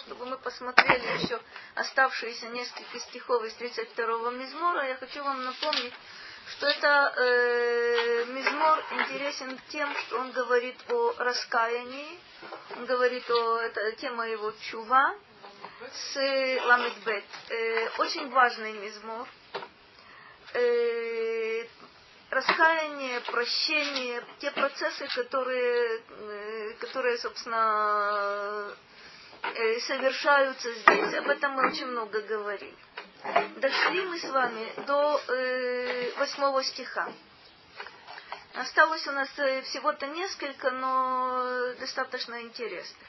чтобы мы посмотрели еще оставшиеся несколько стихов из 32-го мизмора, я хочу вам напомнить, что это э, мизмор интересен тем, что он говорит о раскаянии, он говорит о это тема его чува с Ламедбет. Э, очень важный мизмор. Э, раскаяние, прощение, те процессы, которые, э, которые собственно, совершаются здесь. Об этом мы очень много говорили. Дошли мы с вами до э, восьмого стиха. Осталось у нас э, всего-то несколько, но достаточно интересных.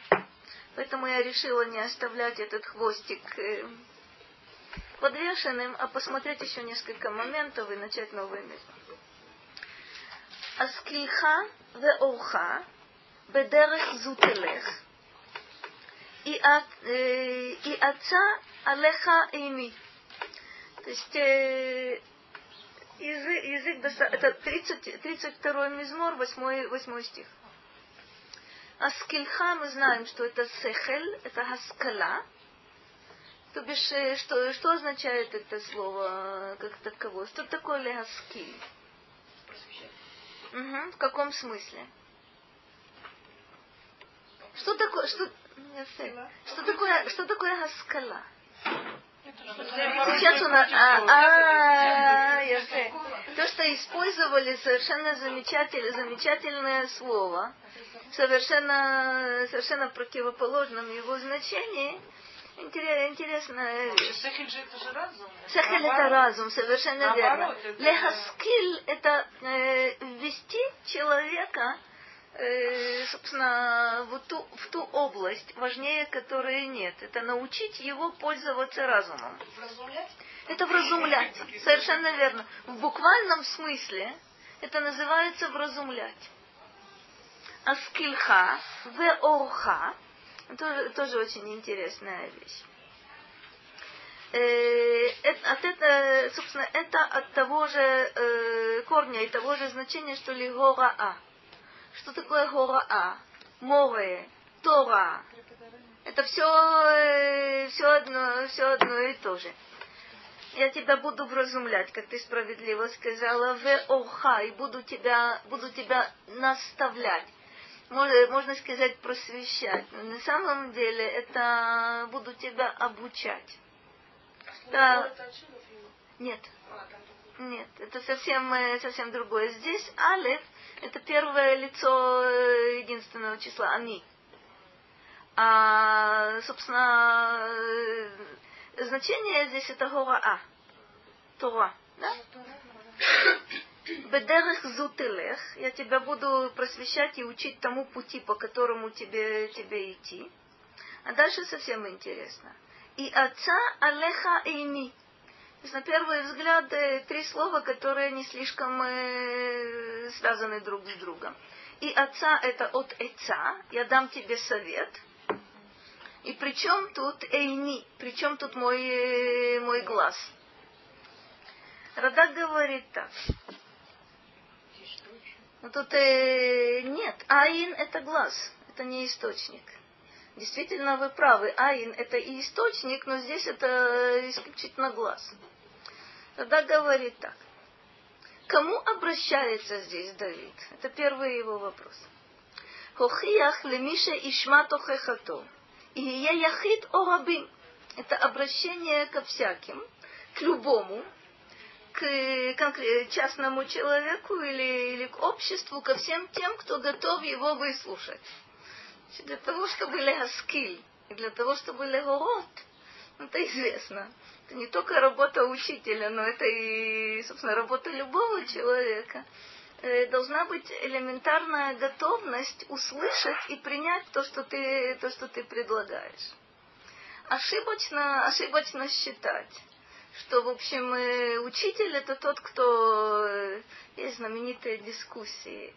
Поэтому я решила не оставлять этот хвостик э, подвешенным, а посмотреть еще несколько моментов и начать новый место. Аскильха веорха бедерех зутелех и отца алеха ими. То есть э, язык, язык это 30, 32 мизмор, 8, 8 стих. Аскильха мы знаем, что это сехель, это хаскала. То бишь, э, что, что означает это слово как таковое? Что такое легаскиль? Угу. В каком смысле? Что такое, что, что такое, что такое хаскала? Сейчас у нас... А, а, я. То, что использовали совершенно замечательное, замечательное слово, совершенно, совершенно противоположном его значении, интересная вещь. Сехель это разум, совершенно верно. Лехаскиль это ввести человека собственно, в ту, в ту область, важнее которой нет. Это научить его пользоваться разумом. Вразумлять? Это вразумлять. Совершенно верно. В буквальном смысле это называется вразумлять. Аскильха, веорха, тоже, тоже очень интересная вещь. Э, от это, собственно, это от того же э, корня и того же значения, что ли гора что такое гораа? Море, Тора. Это все, э, все, одно, все одно и то же. Я тебя буду вразумлять, как ты справедливо сказала, в оха, и буду тебя, буду тебя наставлять. Можно, можно сказать просвещать. Но на самом деле это буду тебя обучать. Да. Нет. Нет, это совсем, э, совсем другое. Здесь алиф это первое лицо э, единственного числа, они. А, собственно, э, значение здесь это гора А. Тора. Да? Бедерех зутелех, я тебя буду просвещать и учить тому пути, по которому тебе, тебе идти. А дальше совсем интересно. И отца алеха ини есть, на первый взгляд, э, три слова, которые не слишком э, связаны друг с другом. И отца это от отца, я дам тебе совет. И причем тут эйни, причем тут мой, э, мой глаз. Радак говорит так. Но тут э, нет, аин это глаз, это не источник. Действительно, вы правы, аин это и источник, но здесь это исключительно глаз. Тогда говорит так. Кому обращается здесь Давид? Это первый его вопрос. Хохиях лемише ишма тохехато. И я яхид орабим. Это обращение ко всяким, к любому, к частному человеку или, или к обществу, ко всем тем, кто готов его выслушать. Для того, чтобы легаскиль, и для того, чтобы легород, это известно это не только работа учителя, но это и, собственно, работа любого человека. Э, должна быть элементарная готовность услышать и принять то, что ты, то, что ты предлагаешь. Ошибочно, ошибочно считать, что, в общем, э, учитель это тот, кто... Э, есть знаменитые дискуссии.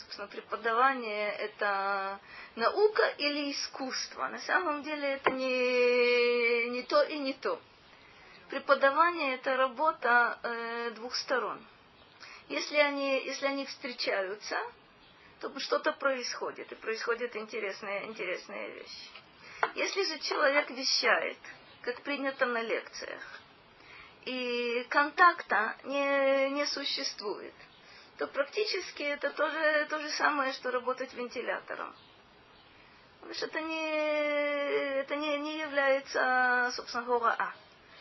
Собственно, преподавание это наука или искусство. На самом деле это не, не то и не то преподавание это работа э, двух сторон. Если они, если они встречаются, то что-то происходит, и происходит интересная, интересная вещь. Если же человек вещает, как принято на лекциях, и контакта не, не существует, то практически это тоже то же самое, что работать вентилятором. Потому что это не, это не, не является, собственно говоря, а,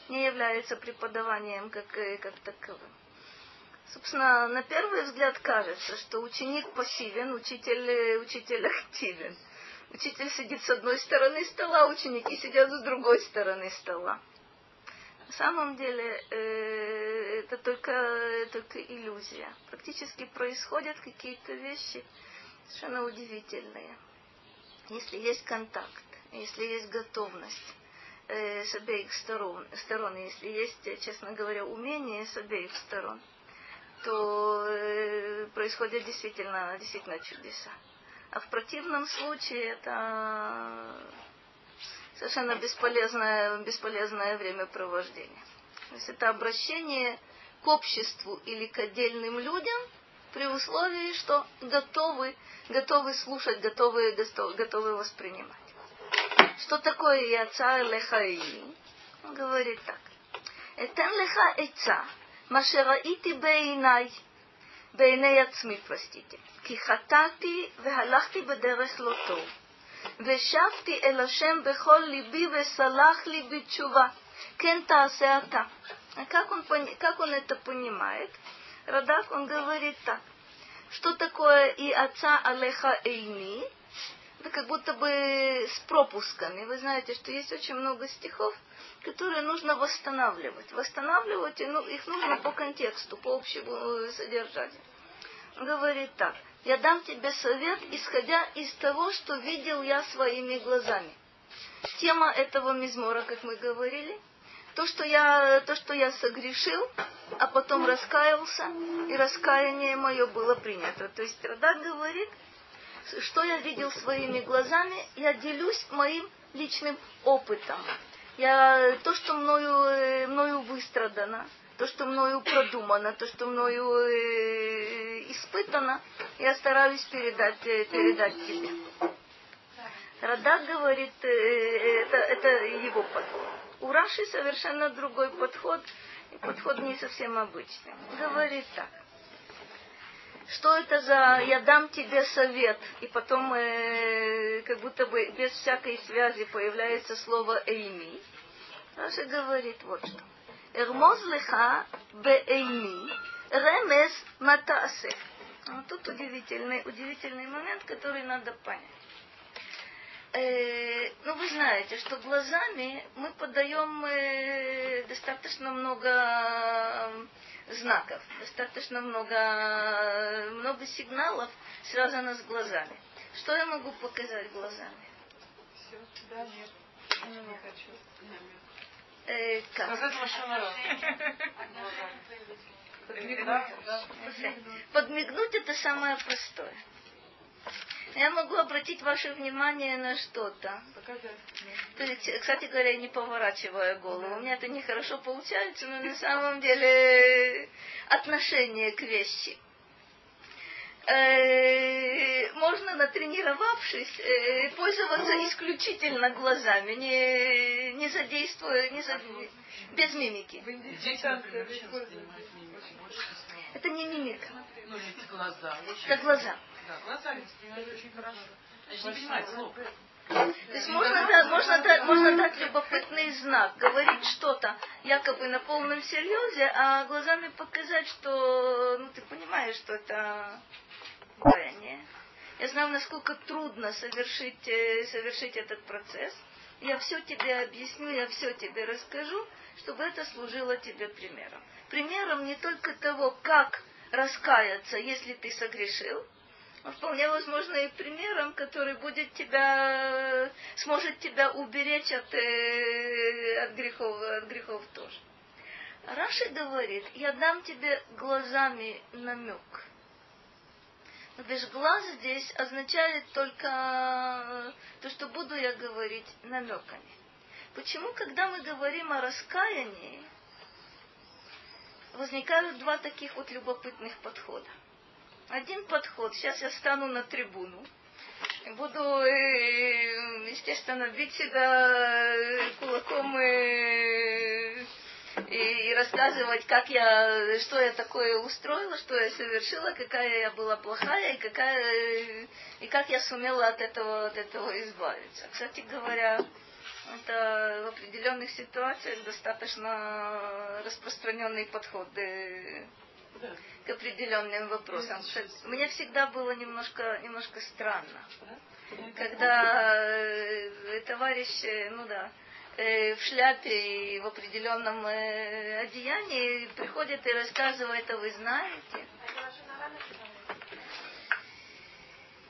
не является преподаванием как, как таковым. Собственно, на первый взгляд кажется, что ученик пассивен, учитель, учитель активен. Учитель сидит с одной стороны стола, ученики сидят с другой стороны стола. На самом деле э, это только, только иллюзия. Практически происходят какие-то вещи совершенно удивительные. Если есть контакт, если есть готовность э, с обеих сторон, сторон, если есть, честно говоря, умение с обеих сторон, то э, происходят действительно, действительно чудеса. А в противном случае это совершенно бесполезное, бесполезное времяпровождение. То есть это обращение к обществу или к отдельным людям при условии, что готовы, готовы слушать, готовы, готовы воспринимать. Что такое яца лехаи? Он говорит так. Этен леха эйца, машераити бейнай, бейней ацми, простите. Кихатати вехалахти бедерех лотов. ושבתי אל השם בכל ליבי וסלח לי בתשובה. כן תעשה אתה. Как он, как он это понимает? Радак, он говорит так. Что такое и отца Алеха Эйни? Это как будто бы с пропусками. Вы знаете, что есть очень много стихов, которые нужно восстанавливать. Восстанавливать ну, их нужно по контексту, по общему содержанию. Он говорит так я дам тебе совет, исходя из того, что видел я своими глазами. Тема этого мизмора, как мы говорили, то, что я, то, что я согрешил, а потом раскаялся, и раскаяние мое было принято. То есть Радак говорит, что я видел своими глазами, я делюсь моим личным опытом. Я, то, что мною, мною выстрадано, то, что мною продумано, то, что мною э, испытано, я стараюсь передать, э, передать тебе. Радак говорит, э, это, это его подход. У Раши совершенно другой подход, и подход не совсем обычный. Говорит так. Что это за «я дам тебе совет», и потом э, как будто бы без всякой связи появляется слово «эйми». Раша говорит вот что. «Эрмоз леха беэйми ремес матаасе». Вот тут удивительный, удивительный момент, который надо понять. Э, ну, вы знаете, что глазами мы подаем э, достаточно много знаков, достаточно много, много сигналов связано с глазами. Что я могу показать глазами? Все, да, нет. Не хочу. Э, как? Подмигнуть это самое простое. Я могу обратить ваше внимание на что-то. Кстати говоря, не поворачивая голову. У меня это нехорошо получается, но на самом деле отношение к вещи. Э, можно, натренировавшись, э, пользоваться исключительно глазами, не, не задействуя, не зад... без мимики. Это не мимика. Ну, это глаза. Это глаза. Да, глаза очень хорошо. Значит, не понимает слов. То есть можно, да, можно, дать, можно дать любопытный знак, говорить что-то якобы на полном серьезе, а глазами показать, что ну, ты понимаешь, что это покаяние. Я знаю, насколько трудно совершить, э, совершить этот процесс. Я все тебе объясню, я все тебе расскажу, чтобы это служило тебе примером. Примером не только того, как раскаяться, если ты согрешил, а вполне возможно и примером, который будет тебя, сможет тебя уберечь от, э, от, грехов, от грехов тоже. Раши говорит, я дам тебе глазами намек – Видишь, глаз здесь означает только э, то, что буду я говорить намеками. Почему, когда мы говорим о раскаянии, возникают два таких вот любопытных подхода. Один подход, сейчас я стану на трибуну, буду, э, естественно, бить себя э, кулаком и, и рассказывать, как я, что я такое устроила, что я совершила, какая я была плохая и какая и как я сумела от этого, от этого избавиться. Кстати говоря, это в определенных ситуациях достаточно распространенный подход к определенным вопросам. Мне всегда было немножко, немножко странно, когда э, товарищ, э, ну да, э, в шляпе и в определенном одеянии приходит и рассказывает, а вы знаете.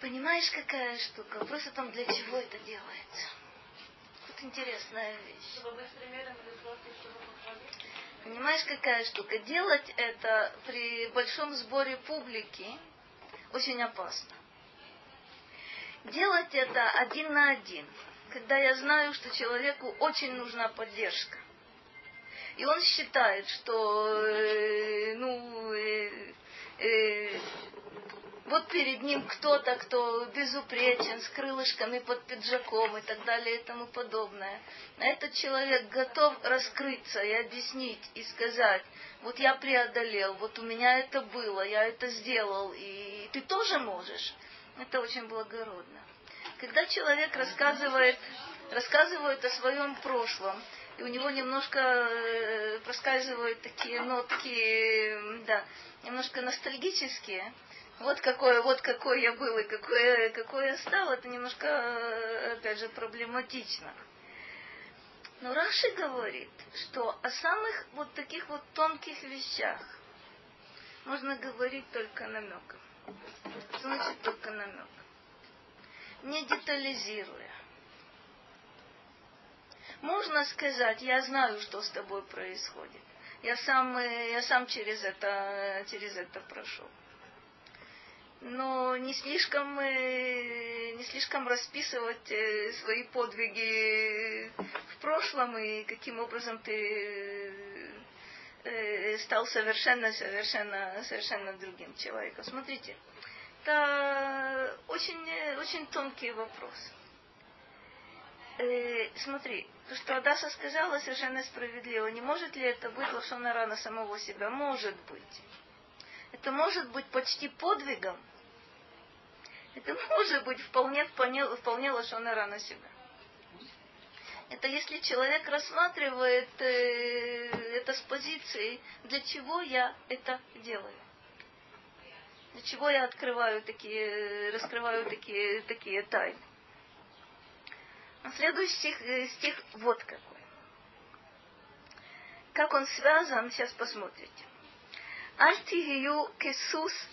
Понимаешь, какая штука? Вопрос о том, для чего это делается. Вот интересная вещь. Понимаешь, какая штука? Делать это при большом сборе публики очень опасно. Делать это один на один, когда я знаю, что человеку очень нужна поддержка. И он считает, что э, ну, э, э, вот перед ним кто-то, кто безупречен, с крылышками под пиджаком и так далее и тому подобное. Этот человек готов раскрыться и объяснить, и сказать, вот я преодолел, вот у меня это было, я это сделал, и ты тоже можешь. Это очень благородно. Когда человек рассказывает, рассказывает о своем прошлом, и у него немножко э, проскальзывают такие нотки, да, немножко ностальгические, вот какой, вот какой я был и какой, какой я стал, это немножко, опять же, проблематично. Но Раши говорит, что о самых вот таких вот тонких вещах можно говорить только намеком. Значит, только намек. Не детализируя. Можно сказать, я знаю, что с тобой происходит. Я сам, я сам через это, через это прошел но не слишком, э, не слишком расписывать э, свои подвиги в прошлом и каким образом ты э, стал совершенно, совершенно, совершенно другим человеком. Смотрите, это очень, очень тонкий вопрос. смотри, то, что Адаса сказала, совершенно справедливо. Не может ли это быть лошона рана самого себя? Может быть это может быть почти подвигом. Это может быть вполне, вполне, вполне лошона на себя. Это если человек рассматривает э, это с позиции, для чего я это делаю. Для чего я открываю такие, раскрываю такие, такие тайны. А следующий стих, э, стих вот какой. Как он связан, сейчас посмотрите. אל תהיו כסוס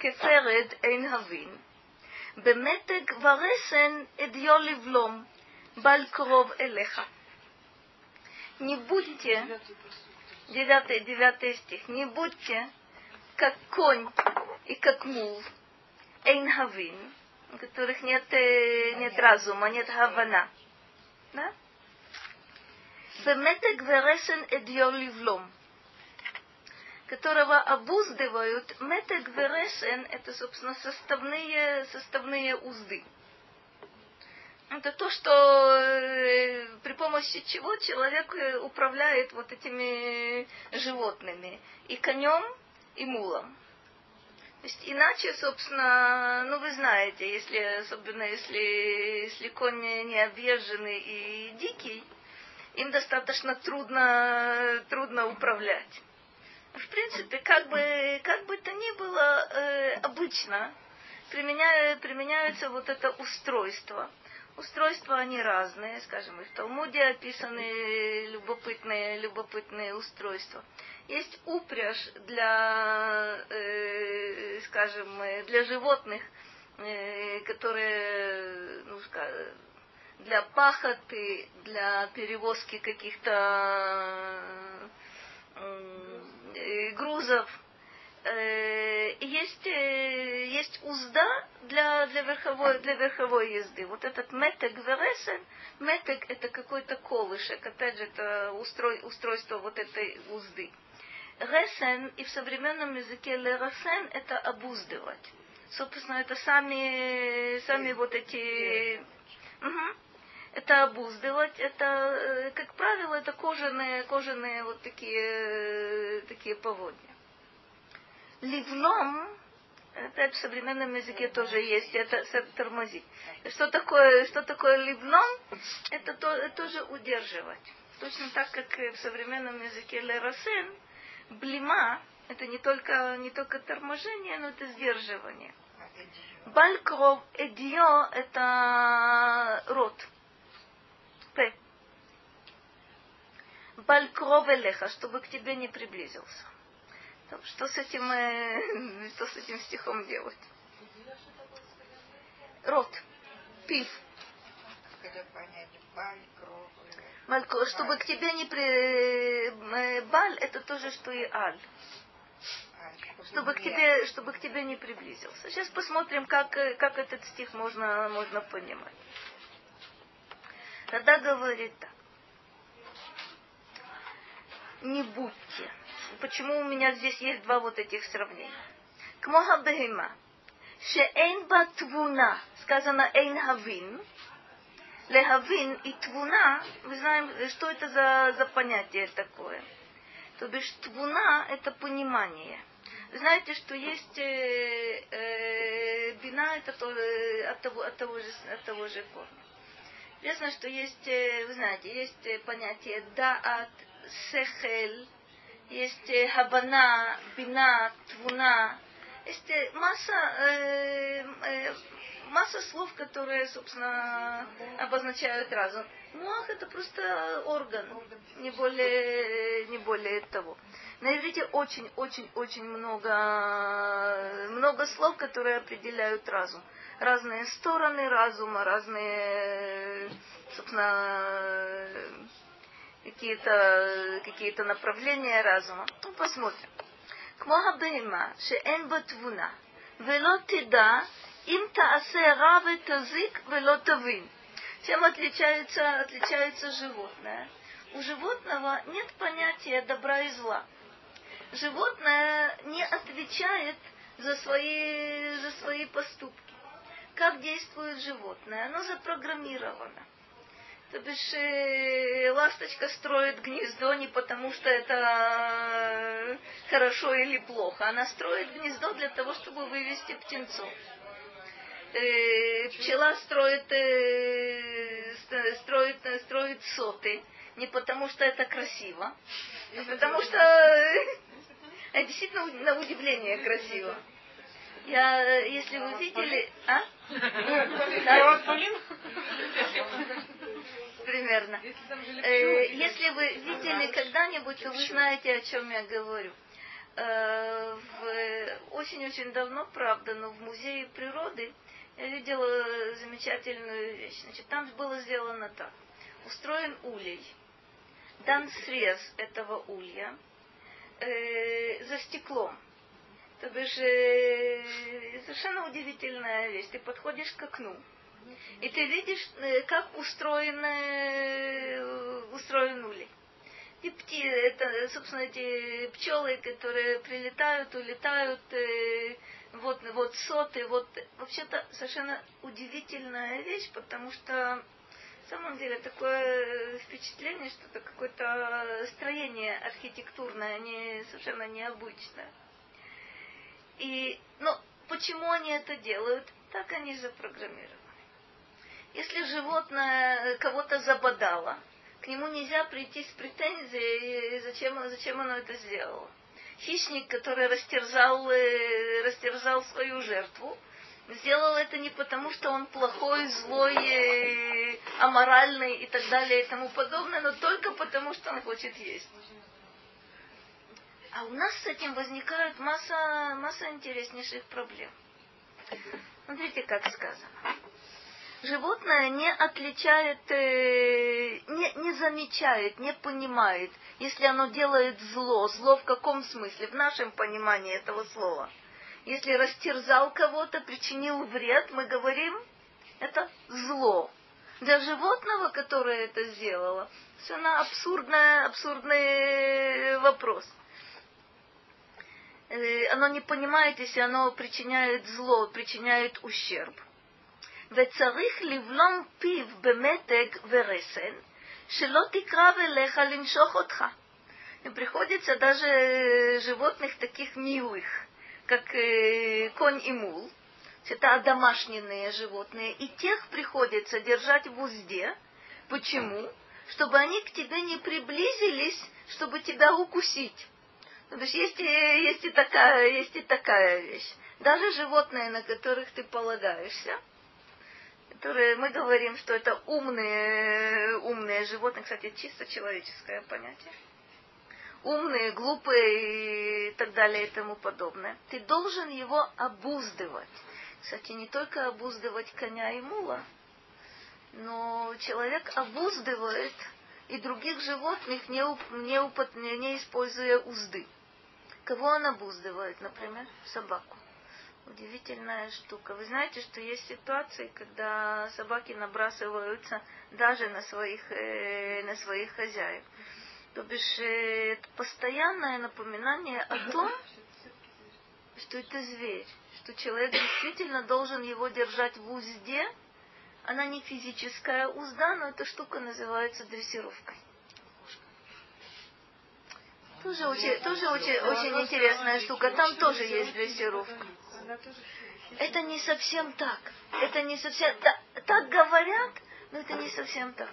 כפרד אין הבין, במתג ורסן אדיו לבלום, בל קרוב אליך. Не будьте, девятый, девятый стих, не будьте как конь и как мул, эйнхавин, у которых нет, э, нет разума, нет хавана. Да? Беметек верешен эдьор ливлом, которого обуздывают. Метек верешен – это, собственно, составные, составные узды. Это то, что э, при помощи чего человек э, управляет вот этими животными. И конем, и мулом. То есть иначе, собственно, ну вы знаете, если, особенно если, если конь не объезженный и дикий, им достаточно трудно, трудно управлять в принципе, как бы, как бы то ни было, э, обычно применяю, применяется вот это устройство. Устройства они разные, скажем, и в Талмуде описаны любопытные, любопытные устройства. Есть упряжь для, э, скажем, для животных, э, которые, ну, для пахоты, для перевозки каких-то Э, грузов. Э, есть, э, есть узда для, для, верховой, для верховой езды. Вот этот метек вересен, метек это какой-то колышек, опять же, это устрой, устройство вот этой узды. Ресен, и в современном языке лерасен, это обуздывать. Собственно, это сами, сами вот эти... Угу. Это обуздывать, это, э, как правило, это кожаные, кожаные вот такие, такие поводья. Ливном, опять в современном языке тоже есть, это, это тормозить. Что такое, что такое ливном? Это то, тоже удерживать. Точно так, как в современном языке лерасен, блима, это не только, не только торможение, но это сдерживание. Балькров эдио – это рот. П. Балькров элеха, чтобы к тебе не приблизился. Что с этим, э, что с этим стихом делать? Рот. Пив. Малько, чтобы к тебе не при... Э, баль, это тоже, что и аль чтобы к тебе, чтобы к тебе не приблизился. Сейчас посмотрим, как, э, как этот стих можно, можно понимать. Тогда говорит так. Не будьте. Почему у меня здесь есть два вот этих сравнения? Кмоха бегема. Шеэйн ба. Сказано эйн хавин. Лехавин и твуна. Мы знаем, что это за, за понятие такое. То бишь твуна – это понимание – знаете, что есть э, э, бина, это то, э, от, того, от, того же, от того же корня. Известно, что есть, э, вы знаете, есть э, понятие даат, сехель, есть хабана, бина, твуна. Есть масса, э, э, масса слов, которые, собственно, обозначают разум. Муах это просто орган, не более, не более того. На иврите очень-очень-очень много, много слов, которые определяют разум. Разные стороны разума, разные, собственно, какие-то какие направления разума. Ну, посмотрим. כמו הבהמה שאין בה תבונה, ולא תדע אם תעשה רע ותזיק ולא תבין. Чем отличается, отличается животное? У животного нет понятия добра и зла животное не отвечает за свои, за свои поступки. Как действует животное? Оно запрограммировано. То бишь, э, ласточка строит гнездо не потому, что это хорошо или плохо. Она строит гнездо для того, чтобы вывести птенцов. Э, пчела строит, э, строит, строит соты не потому, что это красиво, а потому что это действительно на удивление красиво. Я, если вы видели... А? Примерно. Э, если вы видели когда-нибудь, то вы знаете, о чем я говорю. Э, очень-очень давно, правда, но в музее природы я видела замечательную вещь. Значит, там было сделано так. Устроен улей. Дан срез этого улья – э, за стеклом. То бишь, э, совершенно удивительная вещь. Ты подходишь к окну, и ты видишь, э, как устроен, э, устроен улей. И пти, это, собственно, эти пчелы, которые прилетают, улетают, э, вот, вот соты, вот, вообще-то совершенно удивительная вещь, потому что самом деле такое впечатление, что это какое-то строение архитектурное, не, совершенно необычное. И, ну, почему они это делают? Так они запрограммированы. Если животное кого-то забодало, к нему нельзя прийти с претензией, зачем, зачем оно это сделало. Хищник, который растерзал, э, растерзал свою жертву, сделал это не потому, что он плохой, злой, э, аморальный и так далее и тому подобное, но только потому, что он хочет есть. А у нас с этим возникает масса, масса интереснейших проблем. Смотрите, как сказано. Животное не отличает, э, не, не замечает, не понимает, если оно делает зло. Зло в каком смысле? В нашем понимании этого слова – если растерзал кого-то, причинил вред, мы говорим, это зло. Для животного, которое это сделало, совершенно абсурдный, абсурдный вопрос. э, оно не понимает, если оно причиняет зло, причиняет ущерб. וצריך לבלום פיו במתג ורסן, שלא תקרב אליך למשוך אותך. И приходится даже животных таких милых, как э, конь и мул, это домашние животные, и тех приходится держать в узде. Почему? Чтобы они к тебе не приблизились, чтобы тебя укусить. То есть есть и, есть, и такая, есть и такая вещь. Даже животные, на которых ты полагаешься, которые мы говорим, что это умные, умные животные, кстати, чисто человеческое понятие. Умные, глупые и так далее и тому подобное. Ты должен его обуздывать. Кстати, не только обуздывать коня и мула, но человек обуздывает и других животных, не, не, не используя узды. Кого он обуздывает, например? Собаку. Удивительная штука. Вы знаете, что есть ситуации, когда собаки набрасываются даже на своих, э, на своих хозяев. То бишь, э, это постоянное напоминание о том, что это зверь, что человек действительно должен его держать в узде. Она не физическая узда, но эта штука называется дрессировкой. Тоже очень, тоже очень, очень интересная штука. Там тоже есть дрессировка. Это не совсем так. Это не совсем... Так, так говорят, но это не совсем так.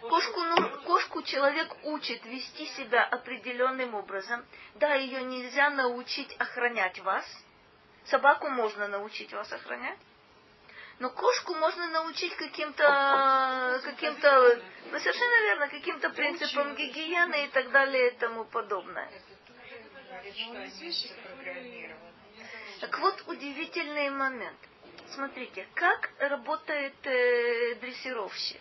Кошку, ну, кошку человек учит вести себя определенным образом. Да, ее нельзя научить охранять вас. Собаку можно научить вас охранять. Но кошку можно научить каким-то, каким-то, ну совершенно верно, каким-то принципам гигиены и так далее и тому подобное. Так вот, удивительный момент. Смотрите, как работает э, дрессировщик.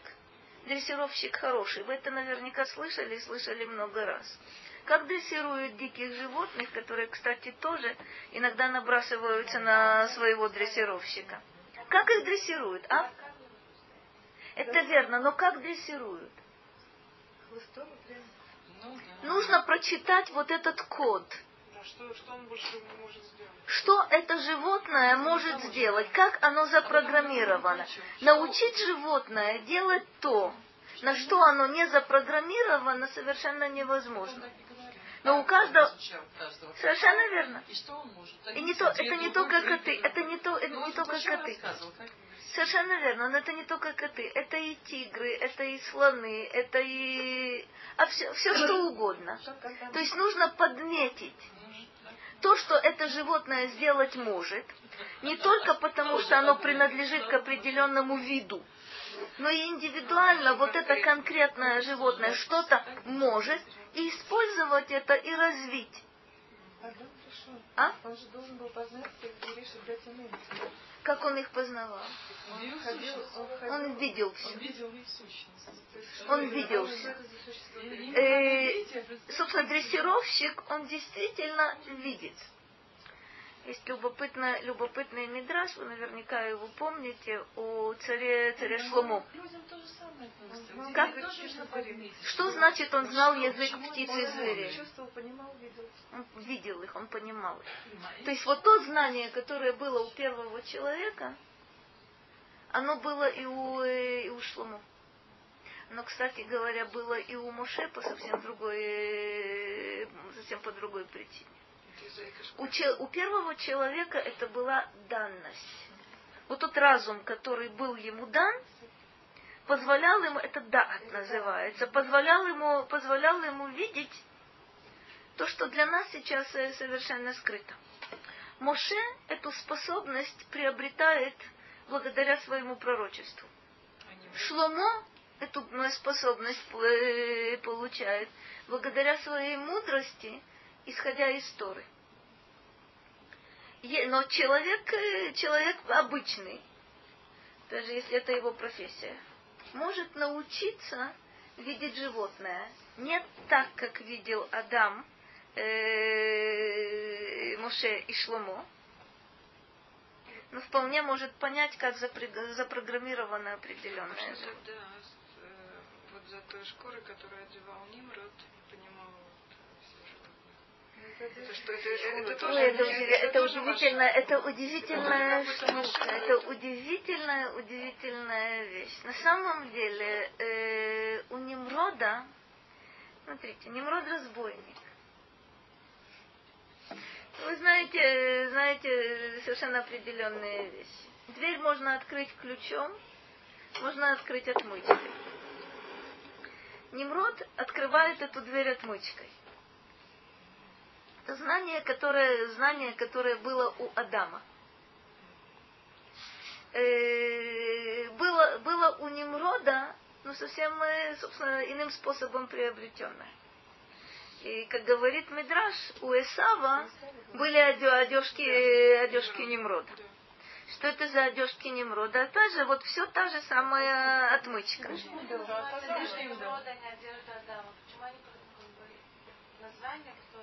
Дрессировщик хороший. Вы это наверняка слышали, слышали много раз. Как дрессируют диких животных, которые, кстати, тоже иногда набрасываются на своего дрессировщика. Как их дрессируют, а? Это верно, но как дрессируют? Нужно прочитать вот этот код – что, что он больше может сделать? Что это животное может сделать? Как оно запрограммировано? Научить животное делать то, на что оно не запрограммировано, совершенно невозможно. Но у каждого... Совершенно верно. И не то, это не только коты, это не, то, это не только коты. Совершенно верно, но это не только коты, это и тигры, это и слоны, это и... А все, все что угодно. То есть нужно подметить то, что это животное сделать может, не только потому, что оно принадлежит к определенному виду, но и индивидуально вот это конкретное животное что-то может, и использовать это и развить. А? Он же должен был познать Как он их познавал? Он, ходил, он, он видел все. Он видел их сущность. Он видел все. Э, собственно, дрессировщик, он действительно видит. Есть любопытный, любопытный мидраж, вы наверняка его помните, о царе, царе Шлому. Как? Что значит он знал язык птиц и зверей? Он видел их, он понимал их. То есть вот то знание, которое было у первого человека, оно было и у, и у Шлому. Но, кстати говоря, было и у Моше по совсем другой, совсем по другой причине. У, че, у первого человека это была данность. Вот тот разум, который был ему дан, позволял ему, это дат называется, позволял ему, позволял ему видеть то, что для нас сейчас э, совершенно скрыто. Моше эту способность приобретает благодаря своему пророчеству. Шломо эту способность э, получает благодаря своей мудрости, исходя из Торы. Но человек, э, человек обычный, даже если это его профессия, может научиться видеть животное не так, как видел Адам, э, Моше и Шломо, но вполне может понять, как запрограммировано определенное э, вот за той шкурой, которую одевал Нимрод, понимал вот, все животные. Это, что, это, это, это, Ой, это, это удивительно, это удивительная штука, это удивительная, удивительная вещь. На самом деле э, у Немрода, смотрите, Немрод разбойник. Вы знаете, знаете совершенно определенные вещи. Дверь можно открыть ключом, можно открыть отмычкой. Немрод открывает эту дверь отмычкой. Это знание, которое, знание, которое было у Адама. Э, было, было у Немрода, но совсем, э, собственно, иным способом приобретенное. И, как говорит Мидраш, у Эсава были одежки, одежки Немрода. Что это за одежки Немрода? Опять же, вот все та же самая отмычка. Э,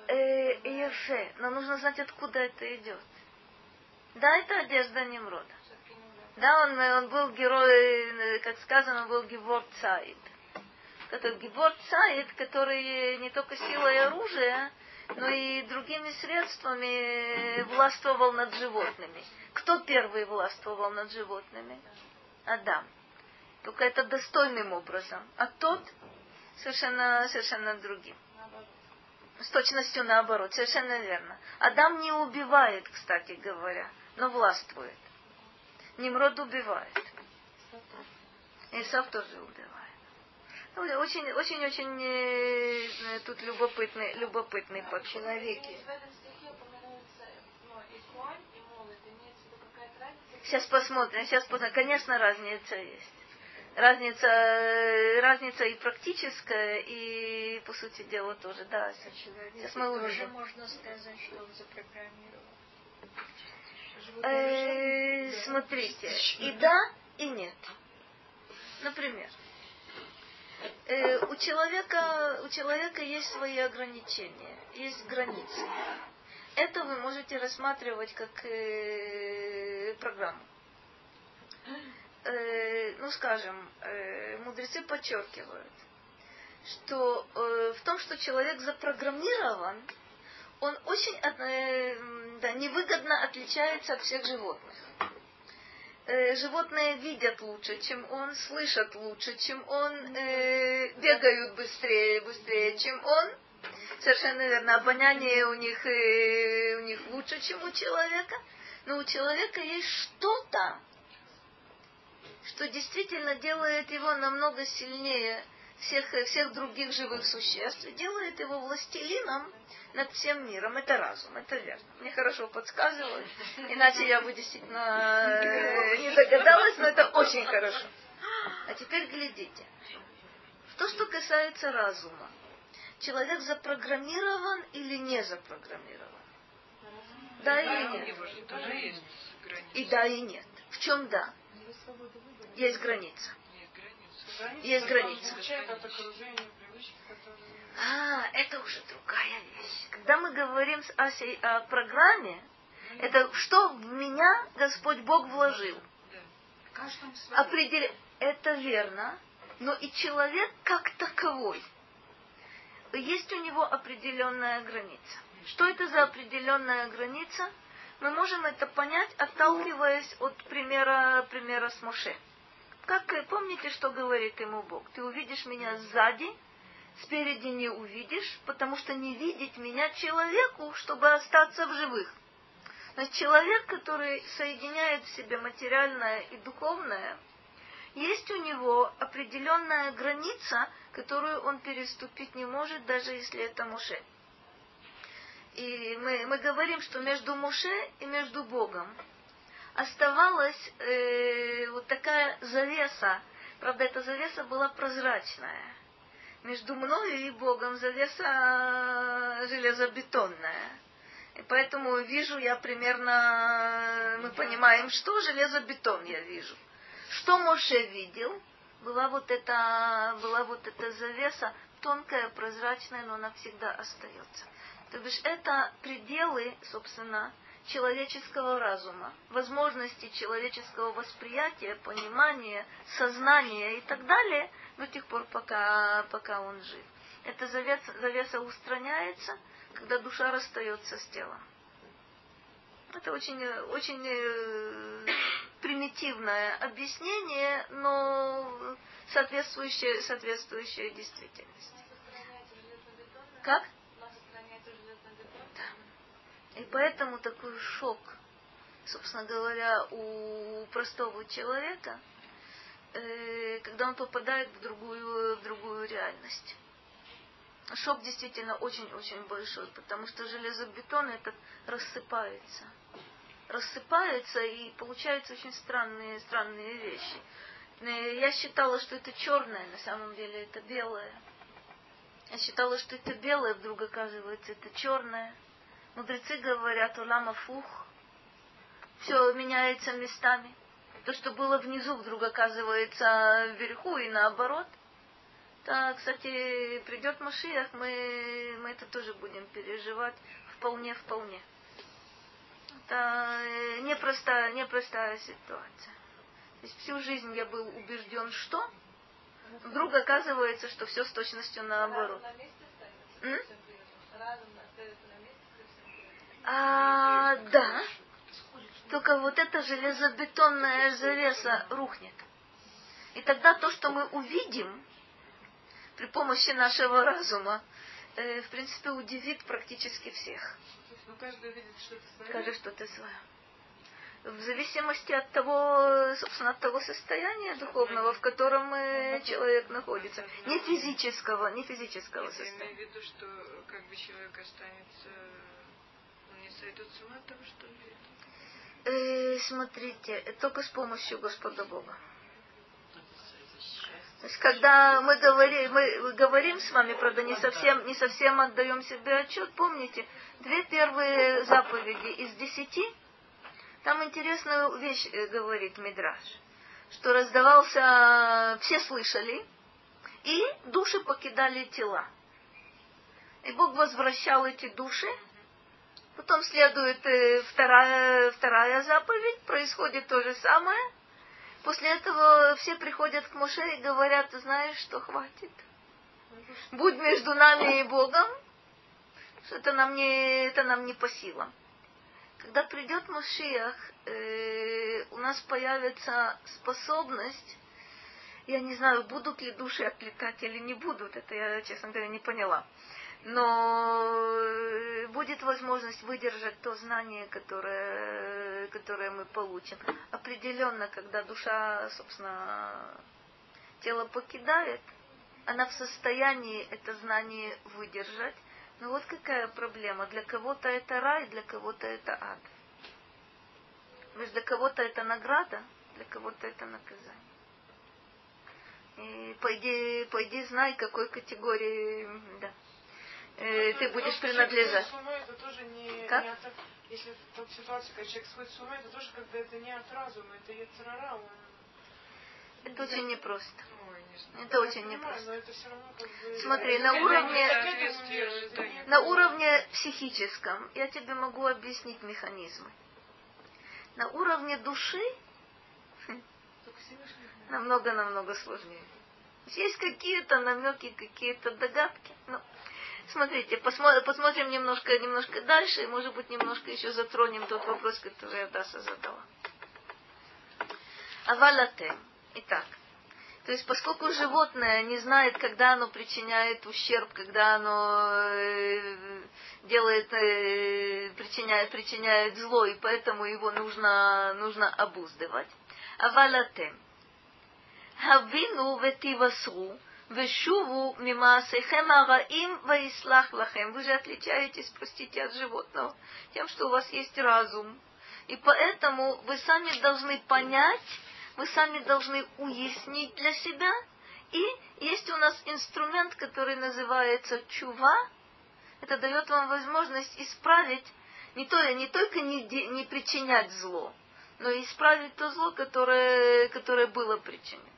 Ефе, но нужно знать, откуда это идет. Да, это одежда Немрода. Да, он, он был герой, как сказано, он был Гевор Цаид. Этот Гебор Цаид, который не только силой оружия, но и другими средствами властвовал над животными. Кто первый властвовал над животными? Адам. Только это достойным образом. А тот совершенно, совершенно другим. С точностью наоборот, совершенно верно. Адам не убивает, кстати говоря, но властвует. Немрод убивает. Исав тоже убивает. Очень, очень, очень э, тут любопытный, любопытный по человеке. Сейчас посмотрим, сейчас посмотрим. Конечно, разница есть. Разница, разница и практическая, и, по сути дела, тоже, да. Сейчас мы увидим. Тоже можно сказать, что он запрограммировал. Э, смотрите, и да, и нет. Например, э, у человека, у человека есть свои ограничения, есть границы. Это вы можете рассматривать как э, программу. Э, ну, скажем, э, мудрецы подчеркивают, что э, в том, что человек запрограммирован, он очень э, да, невыгодно отличается от всех животных. Э, животные видят лучше, чем он, слышат лучше, чем он, э, бегают быстрее, быстрее, чем он совершенно верно, обоняние у них, э, у них лучше, чем у человека, но у человека есть что-то, что действительно делает его намного сильнее всех, всех других живых существ и делает его властелином над всем миром. Это разум, это верно. Мне хорошо подсказывают, иначе я бы действительно э, не догадалась, но это очень хорошо. А теперь глядите. То, что касается разума, человек запрограммирован или не запрограммирован? Да или нет? И да, и нет. В чем да? Есть граница. Есть граница. А, это уже другая вещь. Когда мы говорим с Асей о программе, это что в меня Господь Бог вложил. Определ... Это верно, но и человек как таковой – есть у него определенная граница. Что это за определенная граница? Мы можем это понять, отталкиваясь от примера, примера с Моше. Как помните, что говорит ему Бог? Ты увидишь меня сзади, спереди не увидишь, потому что не видеть меня человеку, чтобы остаться в живых. Значит, человек, который соединяет в себе материальное и духовное, есть у него определенная граница, которую он переступить не может, даже если это Муше. И мы, мы говорим, что между Муше и между Богом оставалась э, вот такая завеса. Правда, эта завеса была прозрачная. Между мною и Богом завеса железобетонная. И поэтому вижу я примерно, мы понимаем, что железобетон я вижу. Что Моше видел? была вот эта, была вот эта завеса, тонкая, прозрачная, но она всегда остается. То бишь это пределы, собственно, человеческого разума, возможности человеческого восприятия, понимания, сознания и так далее до тех пор, пока, пока он жив. эта завеса, завеса устраняется, когда душа расстается с телом. Это очень, очень э, примитивное объяснение, но соответствующее, соответствующее действительности. Как? И поэтому такой шок, собственно говоря, у простого человека, э, когда он попадает в другую, в другую реальность шок действительно очень-очень большой, потому что железобетон этот рассыпается. Рассыпается и получаются очень странные, странные вещи. Э, я считала, что это черное, на самом деле это белое. Я считала, что это белое, вдруг оказывается, это черное. Мудрецы говорят, улама фух, все меняется местами. То, что было внизу, вдруг оказывается вверху и наоборот – да, кстати, придет Машиях, мы, мы это тоже будем переживать вполне-вполне. Это э, непростая, непростая ситуация. То есть всю жизнь я был убежден, что вдруг оказывается, что все с точностью наоборот. А, да. Только вот эта железобетонная завеса рухнет. И тогда то, что мы увидим, при помощи нашего разума, э, в принципе, удивит практически всех. Ну, каждый видит что-то свое. Каждый что-то свое. В зависимости от того, собственно, от того состояния духовного, в котором э, человек находится. Не физического, не физического состояния. Я имею в виду, что как бы человек останется, сойдет с ума от того, что он видит. Э, смотрите, только с помощью Господа Бога. То есть, когда мы говорим, мы говорим с вами, правда, не совсем, не совсем отдаем себе отчет, помните, две первые заповеди из десяти, там интересную вещь э, говорит Мидраш, что раздавался, все слышали, и души покидали тела. И Бог возвращал эти души, Потом следует э, вторая, вторая заповедь, происходит то же самое. После этого все приходят к Моше и говорят, знаешь, что хватит. Будь между нами и Богом, что это нам не, это нам не по силам. Когда придет Машиах, э, у нас появится способность, я не знаю, будут ли души отлетать или не будут, это я, честно говоря, не поняла но э, будет возможность выдержать то знание, которое, которое мы получим. Определенно, когда душа, собственно, тело покидает, она в состоянии это знание выдержать. Но вот какая проблема. Для кого-то это рай, для кого-то это ад. То для кого-то это награда, для кого-то это наказание. И пойди, пойди знай, какой категории, да э, ты будешь принадлежать. Это тоже не, как? Не от, если вот ситуация, когда человек сходит с ума, это тоже когда это не от разума, это яцерара. Он... Это очень непросто. Ой, не это я очень понимаю, непросто. Но это все равно как бы... Смотри, на уровне, на уровне психическом я тебе могу объяснить механизмы. На уровне души намного-намного сложнее. Есть какие-то намеки, какие-то догадки. Но Смотрите, посмотрим, немножко, немножко дальше, и, может быть, немножко еще затронем тот вопрос, который Адаса задала. Авалате. Итак, то есть, поскольку животное не знает, когда оно причиняет ущерб, когда оно э, делает, э, причиняет, причиняет зло, и поэтому его нужно, нужно обуздывать. Авалатем. Хавину ветивасру Вешуву мимасехем араим ваислах лахем. Вы же отличаетесь, простите, от животного, тем, что у вас есть разум. И поэтому вы сами должны понять, вы сами должны уяснить для себя. И есть у нас инструмент, который называется чува. Это дает вам возможность исправить, не, то, не только не, не причинять зло, но и исправить то зло, которое, которое было причинено.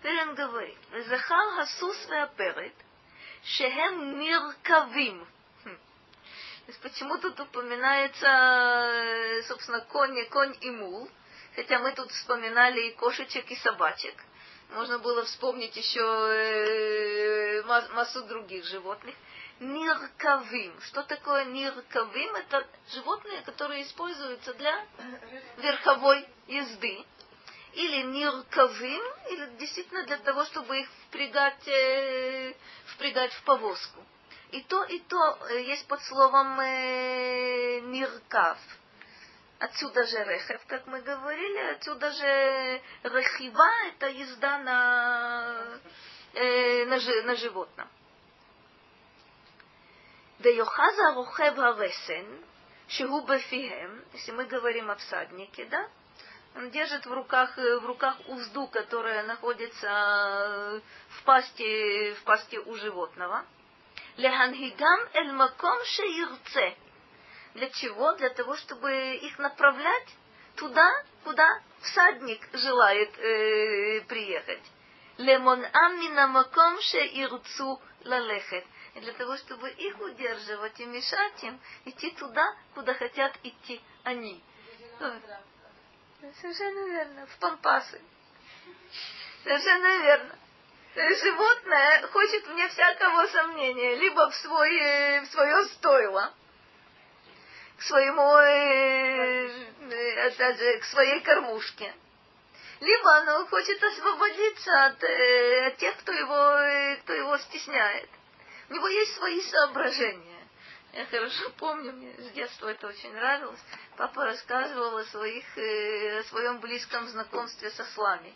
Теперь он говорит, Захар Хасус Веаперет, Шехем Миркавим. Почему тут упоминается, собственно, конь, конь и мул, хотя мы тут вспоминали и кошечек, и собачек. Можно было вспомнить еще массу других животных. Ниркавим. Что такое ниркавим? Это животные, которые используются для верховой езды. Или ниркавим, или действительно для того, чтобы их впрягать, э, впрягать в повозку. И то, и то э, есть под словом э, ниркав. Отсюда же рехев, как мы говорили, отсюда же рехива, это езда на, э, на, на животном. Вейохаза рухев харесен, шигу если мы говорим о всаднике, да, он держит в руках, в руках узду, которая находится в пасти, в пасти у животного. Лехангигам эль маком шеирце. Для чего? Для того, чтобы их направлять туда, куда всадник желает э, приехать. Лемон аммина маком шеирцу лалехет. И для того, чтобы их удерживать и мешать им идти туда, куда хотят идти они. Совершенно верно. В пампасы. Совершенно верно. Животное хочет вне всякого сомнения либо в, свой, э, в свое стойло, к своему, э, опять же, к своей кормушке, либо оно хочет освободиться от, э, от тех, кто его, кто его стесняет. У него есть свои соображения. Я хорошо помню, мне с детства это очень нравилось. Папа рассказывал о, своих, о своем близком знакомстве со слами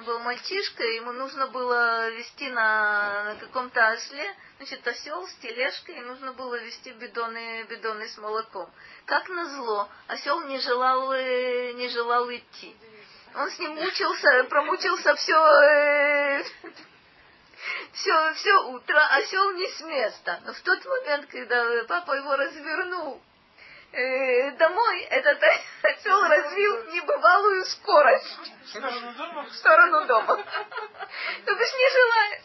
был мальчишка, ему нужно было вести на, на каком-то осле, значит, осел с тележкой, и нужно было вести бидоны, бидоны с молоком. Как назло, осел не желал, э, не желал идти. Он с ним мучился, промучился все, э, все, все утро, осел не с места. Но в тот момент, когда папа его развернул э, домой, этот осел развил небывалую скорость. В сторону дома? В сторону дома. То бишь не желает.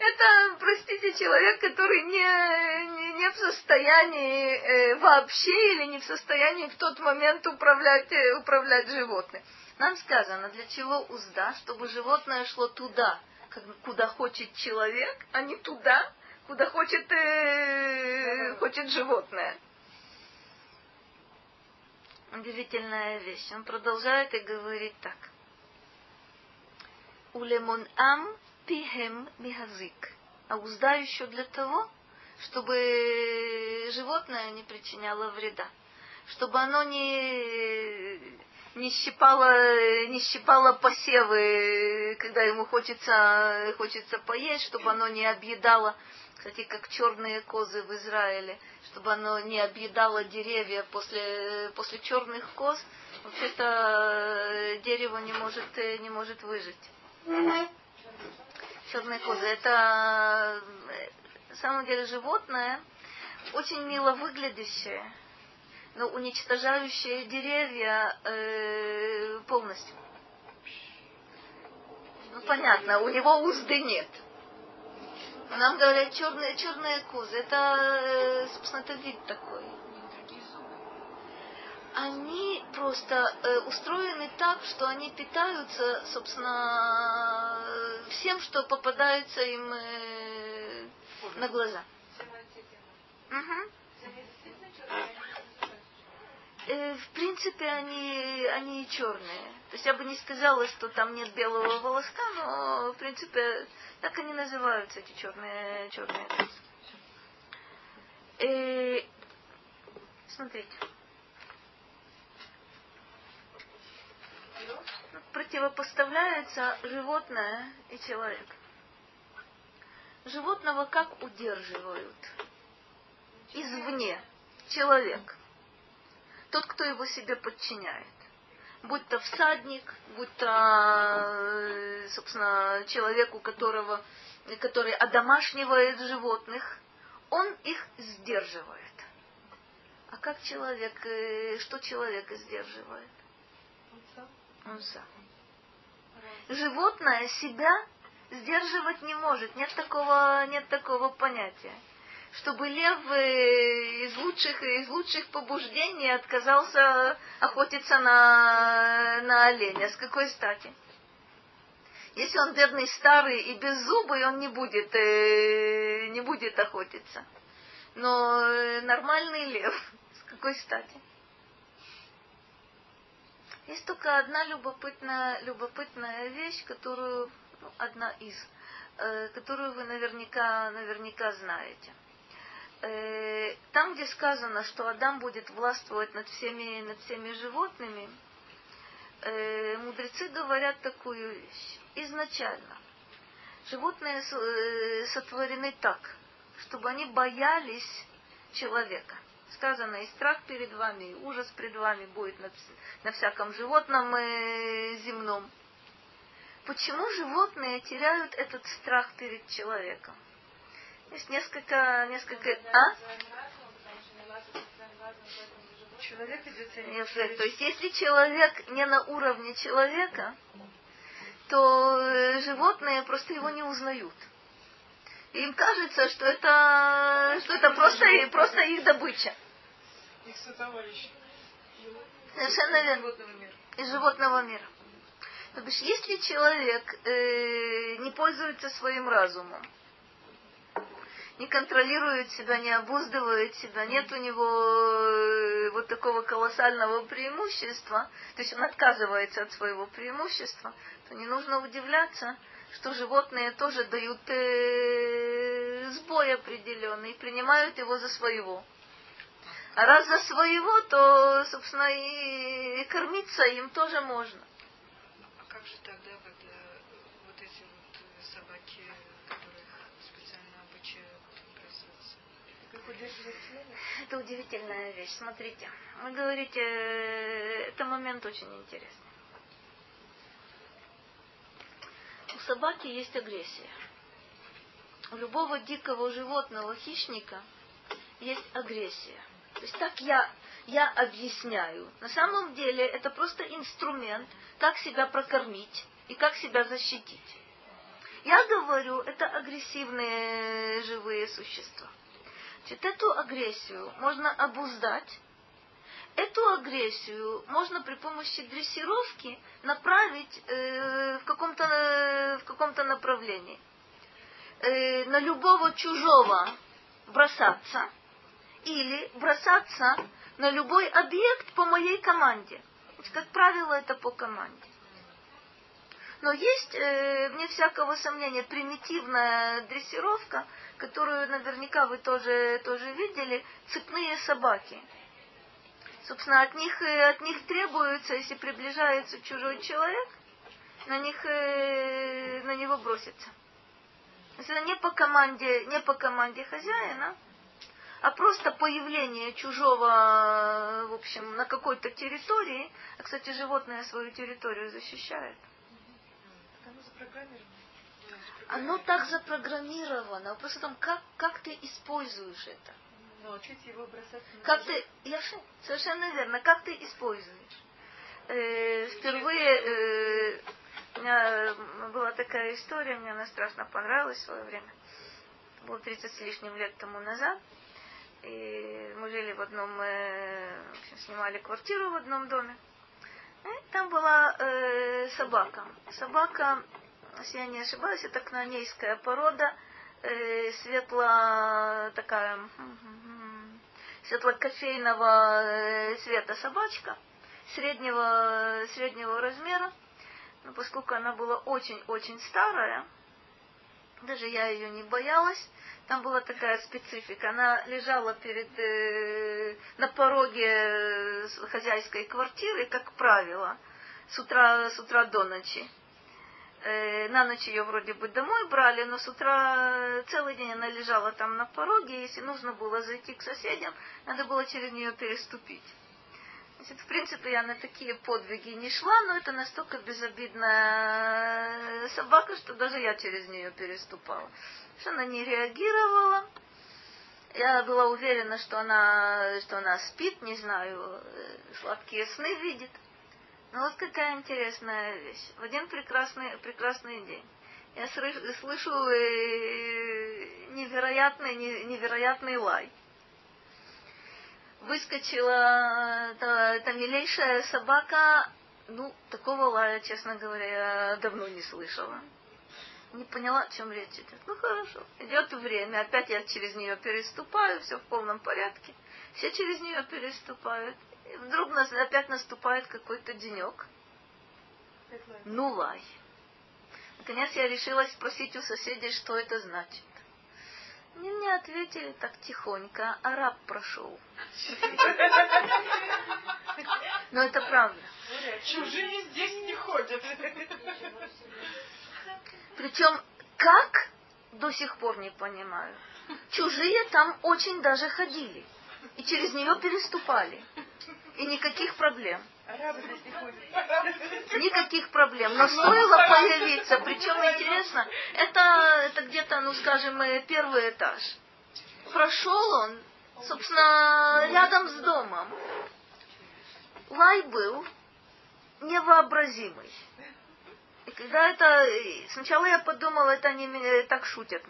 Это, простите, человек, который не, не, не в состоянии э, вообще или не в состоянии в тот момент управлять, э, управлять животным. Нам сказано, для чего узда, чтобы животное шло туда, куда хочет человек, а не туда, куда хочет, э, хочет животное удивительная вещь. Он продолжает и говорит так. Улемон ам пихем михазик. А узда еще для того, чтобы животное не причиняло вреда. Чтобы оно не, не, щипало, не щипало посевы, когда ему хочется, хочется поесть, чтобы оно не объедало кстати, как черные козы в Израиле, чтобы оно не объедало деревья после, после черных коз, вообще-то э, дерево не может, э, не может выжить. Черные козы. Это э, на самом деле животное, очень мило выглядящее, но уничтожающее деревья э, полностью. Ну, понятно, у него узды нет. Нам говорят черные, черные козы. Это, э, собственно, это вид такой. Они просто э, устроены так, что они питаются, собственно, всем, что попадается им э, на глаза. Угу. Э, в принципе, они, они черные. То есть я бы не сказала, что там нет белого волоска, но, в принципе, так они называются, эти черные, черные И, смотрите. Противопоставляется животное и человек. Животного как удерживают? Извне. Человек. Тот, кто его себе подчиняет будь то всадник, будь то, э, собственно, человек, у которого, который одомашнивает животных, он их сдерживает. А как человек, э, что человек сдерживает? Он сам. Животное себя сдерживать не может. Нет такого, нет такого понятия чтобы лев э, из лучших, из лучших побуждений отказался охотиться на, на оленя. С какой стати? Если он бедный старый и беззубый, он не будет, э, не будет охотиться. Но э, нормальный лев, с какой стати? Есть только одна любопытная, любопытная вещь, которую, ну, одна из, которую вы наверняка, наверняка знаете. Э, там, где сказано, что Адам будет властвовать над всеми, над всеми животными, э, мудрецы говорят такую вещь. Изначально животные э, сотворены так, чтобы они боялись человека. Сказано, и страх перед вами, и ужас перед вами будет на, на всяком животном э, земном. Почему животные теряют этот страх перед человеком? Есть несколько, несколько, а? Человек идет То есть, если человек не на уровне человека, то э, животные просто его не узнают. Им кажется, что это, что это просто, просто их добыча. Их сотоварищи. Совершенно верно. Из животного мира. То бишь, если человек э, не пользуется своим разумом, не контролирует себя, не обуздывает себя, нет у него э, вот такого колоссального преимущества, то есть он отказывается от своего преимущества, то не нужно удивляться, что животные тоже дают э, сбой определенный, принимают его за своего. А раз за своего, то, собственно, и кормиться им тоже можно. А как же тогда, когда вот эти вот собаки, которых специально обучают бросаться? Как удерживать Это удивительная вещь. Смотрите, вы говорите, э, это момент очень интересный. У собаки есть агрессия. У любого дикого животного, хищника, есть агрессия. То есть так я, я объясняю. На самом деле это просто инструмент, как себя прокормить и как себя защитить. Я говорю, это агрессивные живые существа. Значит, эту агрессию можно обуздать, эту агрессию можно при помощи дрессировки направить э, в каком-то э, в каком-то направлении. Э, на любого чужого бросаться или бросаться на любой объект по моей команде. Как правило, это по команде. Но есть, э, вне всякого сомнения, примитивная дрессировка, которую наверняка вы тоже, тоже видели, цепные собаки. Собственно, от них, э, от них требуется, если приближается чужой человек, на них, э, на него броситься. Если не по команде, не по команде хозяина, а просто появление чужого, в общем, на какой-то территории, а, кстати, животное свою территорию защищает. Оно так запрограммировано. Вопрос в том, как, как ты используешь это. Научить его бросать Как ты, я совершенно верно, как ты используешь. Э, впервые э, у меня была такая история, мне она страшно понравилась в свое время. Было 30 с лишним лет тому назад. И мы жили в одном, э, в общем, снимали квартиру в одном доме. И там была э, собака. Собака, если я не ошибаюсь, это кнанейская порода, э, светло такая, светло-кофейного э, цвета собачка, среднего, среднего размера. Но поскольку она была очень-очень старая, даже я ее не боялась, там была такая специфика. Она лежала перед, э, на пороге э, хозяйской квартиры, как правило, с утра, с утра до ночи. Э, на ночь ее вроде бы домой брали, но с утра целый день она лежала там на пороге, и если нужно было зайти к соседям, надо было через нее переступить. Значит, в принципе, я на такие подвиги не шла, но это настолько безобидная собака, что даже я через нее переступала что она не реагировала. Я была уверена, что она, что она спит, не знаю, э, сладкие сны видит. Но вот какая интересная вещь. В один прекрасный, прекрасный день я слышу э, невероятный, невероятный лай. Выскочила та, та милейшая собака, Ну, такого лая, честно говоря, я давно не слышала. Не поняла, о чем речь идет. Ну хорошо, идет время, опять я через нее переступаю, все в полном порядке. Все через нее переступают. И вдруг нас опять наступает какой-то денек. Ну лай. Наконец я решила спросить у соседей, что это значит. Мне не ответили так тихонько, араб прошел. Но это правда. Чужие здесь не ходят. Причем как, до сих пор не понимаю. Чужие там очень даже ходили. И через нее переступали. И никаких проблем. Никаких проблем. Но стоило появиться, причем интересно, это, это где-то, ну скажем, э, первый этаж. Прошел он, собственно, рядом с домом. Лай был невообразимый. И когда это... Сначала я подумала, это они меня так шутят.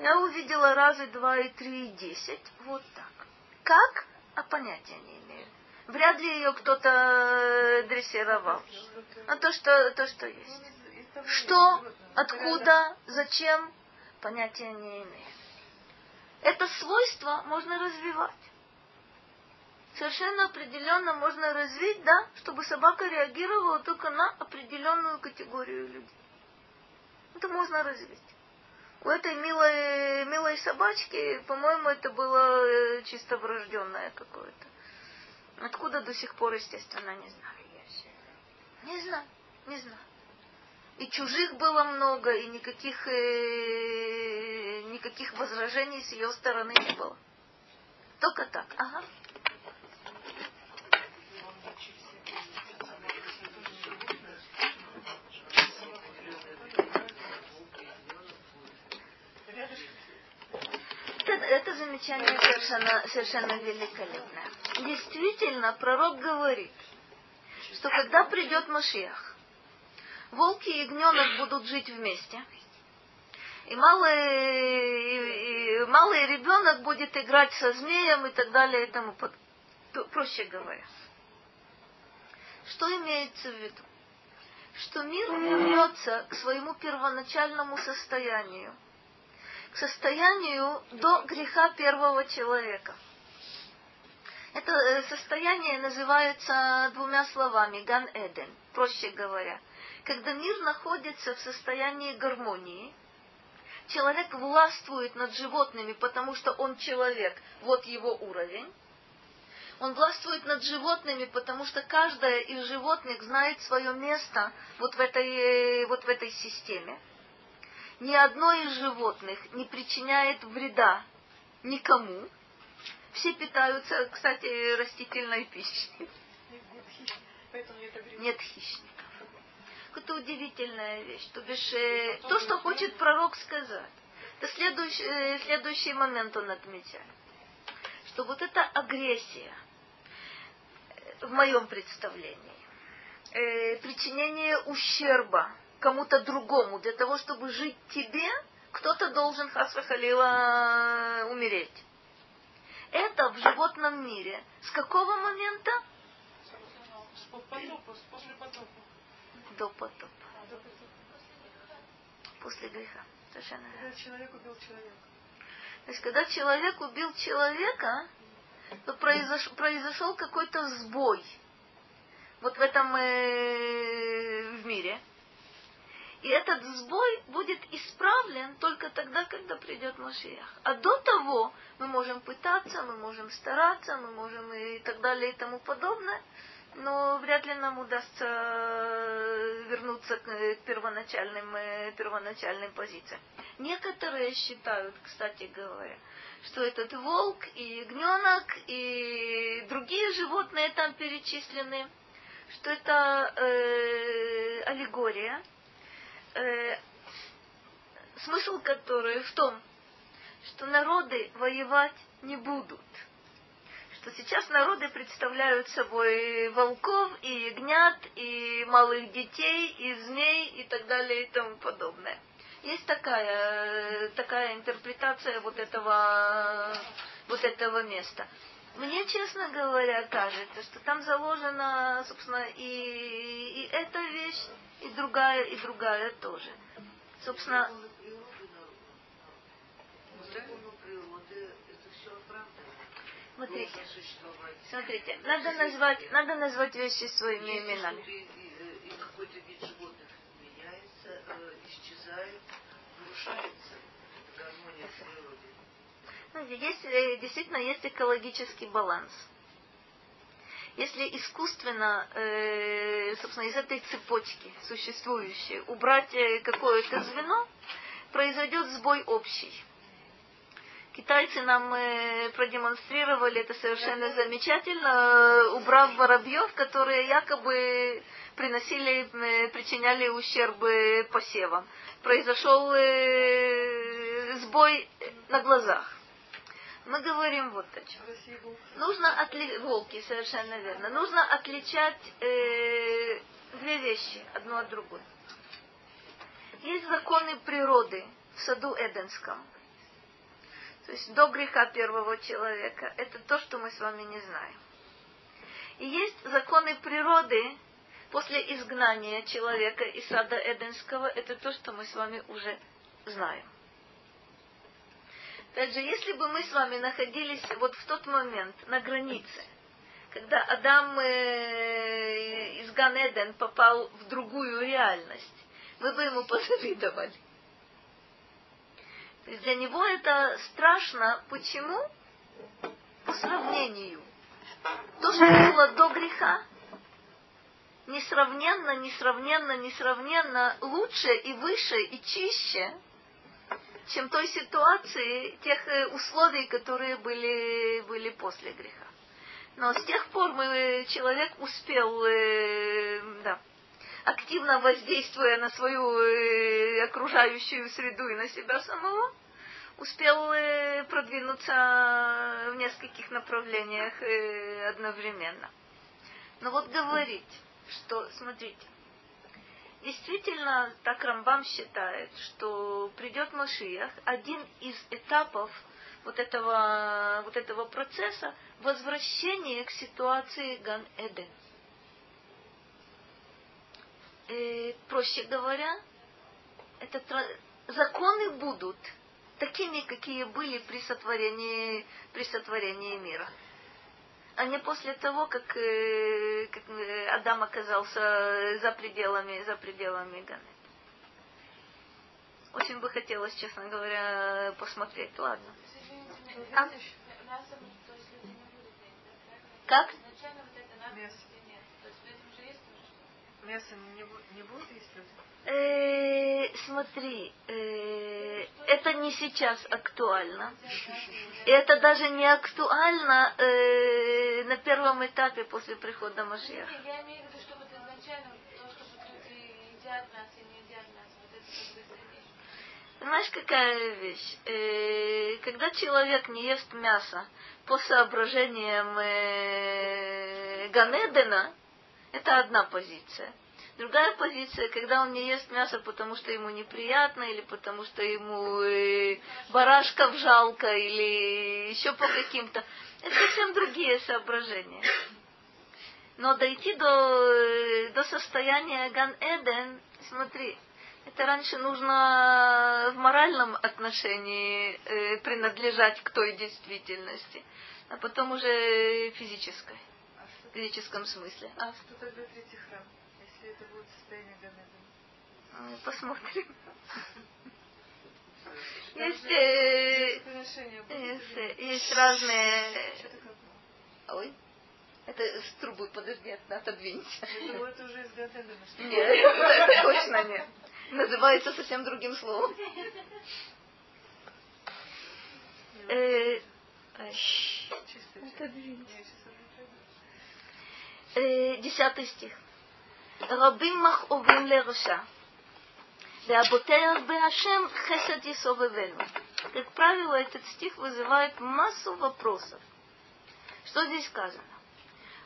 Я увидела разы два и три и десять. Вот так. Как? А понятия не. Вряд ли ее кто-то дрессировал. А то, что, то, что есть. Что, откуда, зачем, понятия не имею. Это свойство можно развивать. Совершенно определенно можно развить, да, чтобы собака реагировала только на определенную категорию людей. Это можно развить. У этой милой, милой собачки, по-моему, это было э, чисто врожденное какое-то. Откуда до сих пор, естественно, не знаю. Не знаю, не знаю. И чужих было много, и никаких, э, никаких возражений с ее стороны не было. Только так. Ага. Это, это замечание совершенно, совершенно великолепное. Действительно, пророк говорит, что когда придет Машиах, волки и ягненок будут жить вместе, и малый, и, и малый ребенок будет играть со змеем и так далее и тому подобное. Проще говоря. Что имеется в виду? Что мир вернется к своему первоначальному состоянию, к состоянию до греха первого человека. Это э, состояние называется двумя словами Ган Эден, проще говоря. Когда мир находится в состоянии гармонии, человек властвует над животными, потому что он человек, вот его уровень, он властвует над животными, потому что каждое из животных знает свое место вот в этой, вот в этой системе. Ни одно из животных не причиняет вреда никому. Все питаются, кстати, растительной пищей. Нет хищников. Это удивительная вещь. То бишь, э, то, что хочет пророк сказать. Это следующий, э, следующий момент он отмечает. Что вот эта агрессия, в моем представлении, э, причинение ущерба кому-то другому, для того, чтобы жить тебе, кто-то должен Хасвахалила умереть. Это в животном мире. С какого момента? После потопа. До потопа. После греха. Совершенно Когда человек убил человека. То есть, когда человек убил человека, то произош, произошел какой-то сбой вот в этом э, в мире. И этот сбой будет исправлен только тогда, когда придет Машиях. А до того мы можем пытаться, мы можем стараться, мы можем и так далее и тому подобное, но вряд ли нам удастся вернуться к первоначальным, э, первоначальным позициям. Некоторые считают, кстати говоря, что этот волк и ягненок и другие животные там перечислены, что это э, аллегория, э, смысл которой в том, что народы воевать не будут. Что сейчас народы представляют собой волков и ягнят, и малых детей, и змей, и так далее, и тому подобное. Есть такая, такая интерпретация вот этого, вот этого места. Мне, честно говоря, кажется, что там заложена, собственно, и, и эта вещь, и другая, и другая тоже. Собственно, Смотрите, смотрите, надо назвать, надо назвать вещи своими именами. И какой-то вид животных меняется, э, исчезает, нарушается гармония в природе. Знаете, есть, э, действительно есть экологический баланс. Если искусственно, э, собственно, из этой цепочки существующей убрать э, какое-то звено, произойдет сбой общий. Китайцы нам продемонстрировали это совершенно замечательно, убрав воробьев, которые якобы приносили, причиняли ущерб посевам. Произошел сбой на глазах мы говорим вот о чем. Нужно отличать, волки, совершенно верно. Нужно отличать э, две вещи одну от другой. Есть законы природы в саду Эденском. То есть до греха первого человека. Это то, что мы с вами не знаем. И есть законы природы после изгнания человека из сада Эденского. Это то, что мы с вами уже знаем. Опять же, если бы мы с вами находились вот в тот момент на границе, когда Адам э, из Ганеден попал в другую реальность, мы бы ему позавидовали. То есть для него это страшно. Почему? По сравнению. То, что было до греха, несравненно, несравненно, несравненно лучше и выше и чище – чем той ситуации, тех э, условий, которые были, были после греха. Но с тех пор мы, человек успел, э, да, активно воздействуя на свою э, окружающую среду и на себя самого, успел э, продвинуться в нескольких направлениях э, одновременно. Но вот говорить, что, смотрите, Действительно, так Рамбам считает, что придет Машиях, один из этапов вот этого, вот этого процесса возвращение к ситуации Ган-Эден. Э, проще говоря, это законы будут такими, какие были при сотворении, при сотворении мира а не после того, как, э, как э, Адам оказался за пределами, за пределами Ганы. Очень бы хотелось, честно говоря, посмотреть. Ладно. А? Как? Мясо не, не будут есть? Э, смотри, э, это не сейчас актуально. И это даже не актуально э, на первом этапе после прихода Машеха. Я имею в виду, что вот изначально то, что вот люди едят мясо и не едят мясо, вот это как бы Понимаешь, какая вещь? Э, когда человек не ест мясо по соображениям э, Ганедена, это одна позиция. Другая позиция, когда он не ест мясо, потому что ему неприятно, или потому что ему э, барашков жалко, или еще по каким-то. Это совсем другие соображения. Но дойти до, э, до состояния Ган-Эден, смотри, это раньше нужно в моральном отношении э, принадлежать к той действительности, а потом уже физической, в греческом смысле. А что тогда третий храм, если это будет состояние Ганедана? А, посмотрим. Есть, э, есть, есть разные... Ой, это с трубы, подожди, надо отвинтить. Ну, ну Это уже из Ганедана. Нет, точно нет. Называется совсем другим словом. Э, Отодвиньте. Э, 10 стих. רבים מכאובים לרשע, והבוטח בהשם חסד יסובבנו. Как правило, этот стих вызывает массу вопросов. Что здесь сказано?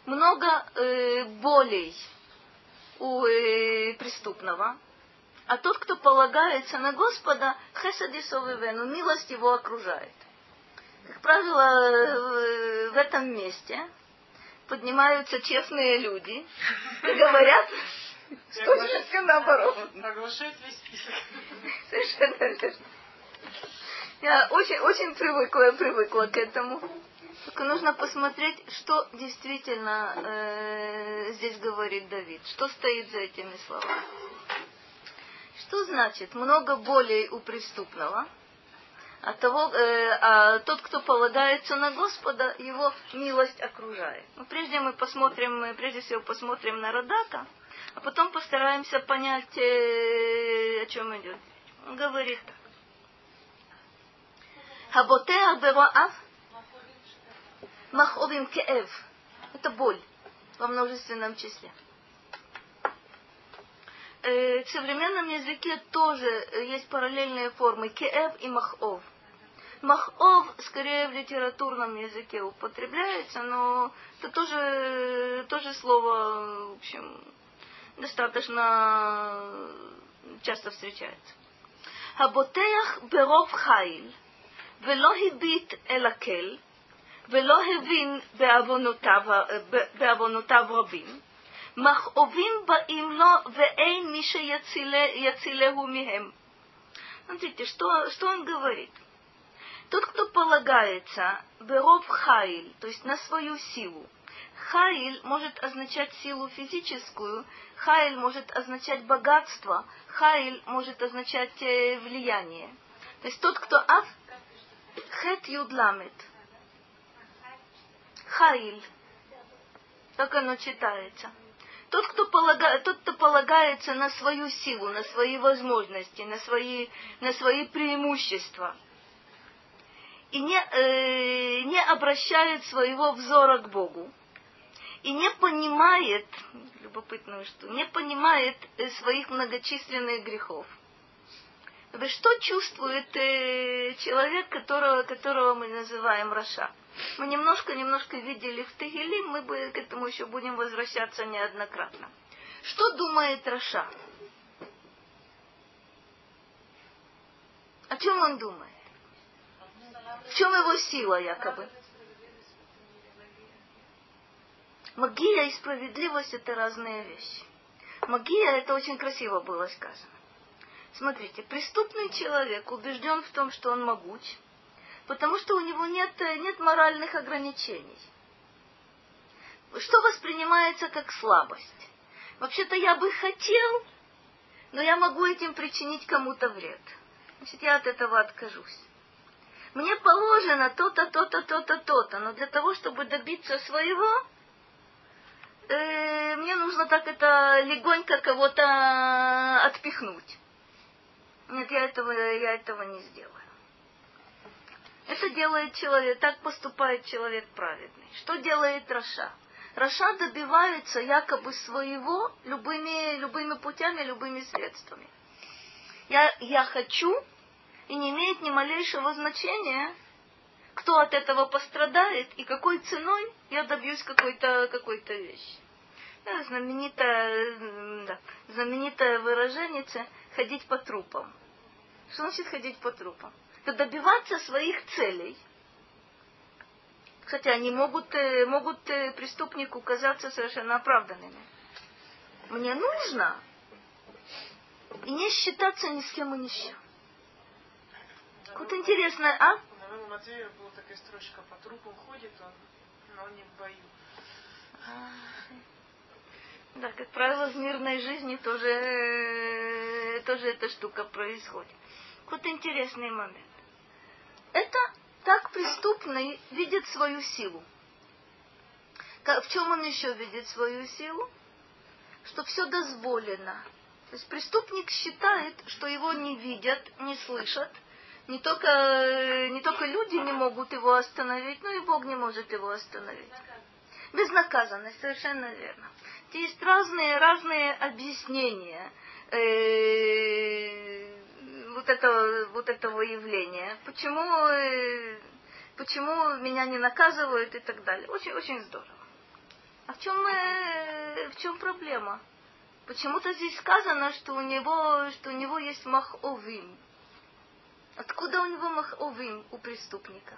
Много э, болей у э, преступного, а тот, кто полагается на Господа, хесед Исовивену, милость его окружает. Как правило, э, в этом месте поднимаются честные люди и говорят, что наоборот. Оглашает весь список. Совершенно верно. Я очень, очень привыкла, я привыкла к этому. Только нужно посмотреть, что действительно э, здесь говорит Давид, что стоит за этими словами. Что значит много более у преступного, а, того, э, а тот, кто полагается на Господа, его милость окружает. Но ну, прежде мы посмотрим, мы прежде всего посмотрим на Радака, а потом постараемся понять, э, о чем идет. Он говорит так. Хаботеа бероав маховим кеэв. Это боль во множественном числе. Э, в современном языке тоже есть параллельные формы кеэв и махов. Махов скорее в литературном языке употребляется, но это тоже, тоже слово, в общем, достаточно часто встречается. Хаботеях беров хаиль, вело хибит элакел, ולא הבין בעוונותיו רבים, מכאובים באים לו ואין מי שיצילהו מהם. Смотрите, что, что он говорит. Тот, кто полагается беров хайль, то есть на свою силу. Хайль может означать силу физическую, хайль может означать богатство, хайль может означать э, влияние. То есть тот, кто ав, хет юдламет, Хаиль. Так оно читается. Тот кто, полага, тот, кто полагается на свою силу, на свои возможности, на свои, на свои преимущества, и не, э, не обращает своего взора к Богу, и не понимает, любопытно что, не понимает э, своих многочисленных грехов. Что чувствует э, человек, которого, которого мы называем רשע? Мы немножко-немножко видели в תהילים, мы бы к этому еще будем возвращаться неоднократно. Что думает רשע? О чем он думает? В чем его сила якобы? Магия и справедливость это разные вещи. Магия это очень красиво было сказано. Смотрите, преступный человек убежден в том, что он могуч, потому что у него нет, нет моральных ограничений. Что воспринимается как слабость? Вообще-то я бы хотел, но я могу этим причинить кому-то вред. Значит, я от этого откажусь. Мне положено то-то, то-то, то-то, то-то, но для того, чтобы добиться своего, э, мне нужно так это легонько кого-то отпихнуть. Нет, я этого, я этого не сделаю. Это делает человек, так поступает человек праведный. Что делает רשע? רשע добивается якобы своего любыми, любыми путями, любыми средствами. Я, я хочу, и не имеет ни малейшего значения, кто от этого пострадает и какой ценой я добьюсь какой-то какой вещи. Да, знаменитое, да, знаменитое выражение ходить по трупам. Что значит ходить по трупам? То добиваться своих целей. Кстати, они могут, э, могут э, преступнику казаться совершенно оправданными. Мне нужно и не считаться ни с кем и ни с чем. Вот интересно, а? Наверное, Матвея была такая строчка, по трупам ходит он, но не в бою. Да, как правило, в мирной жизни тоже, э, тоже эта штука происходит. Вот интересный момент. Это так преступный видит свою силу. В чем он еще видит свою силу? Что все дозволено. То есть преступник считает, что его не видят, не слышат. Не только, не только люди не могут его остановить, но и Бог не может его остановить. Безнаказанность, совершенно верно. Есть разные, разные объяснения. Вот этого, вот этого явления, почему, э, почему меня не наказывают и так далее. Очень, очень здорово. А в чем, э, в чем проблема? Почему-то здесь сказано, что у него, что у него есть маховим. Откуда у него маховим у преступника?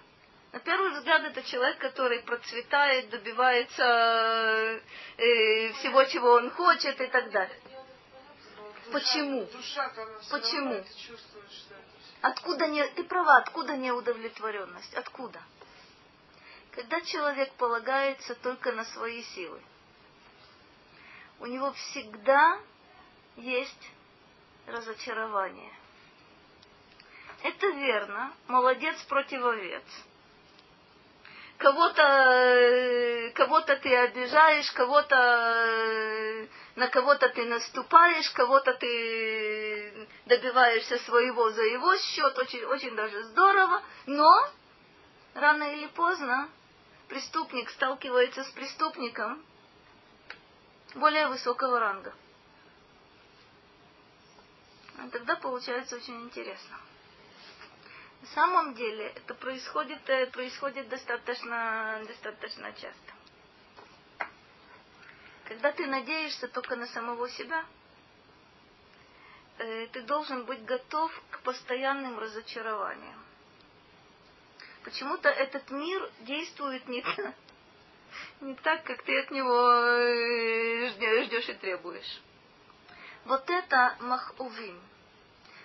На первый взгляд это человек, который процветает, добивается э, всего, чего он хочет и так далее. Почему? Почему? Откуда не, ты права, откуда неудовлетворенность? Откуда? Когда человек полагается только на свои силы, у него всегда есть разочарование. Это верно, молодец против овец. Кого-то э, кого ты обижаешь, кого-то э, на кого-то ты наступаешь, кого-то ты добиваешься своего за его счет, очень, очень даже здорово, но рано или поздно преступник сталкивается с преступником более высокого ранга. И тогда получается очень интересно. На самом деле это происходит, э, происходит достаточно, достаточно часто. Когда ты надеешься только на самого себя, э, ты должен быть готов к постоянным разочарованиям. Почему-то этот мир действует не, не так, как ты от него э, ждешь и требуешь. Вот это махувим.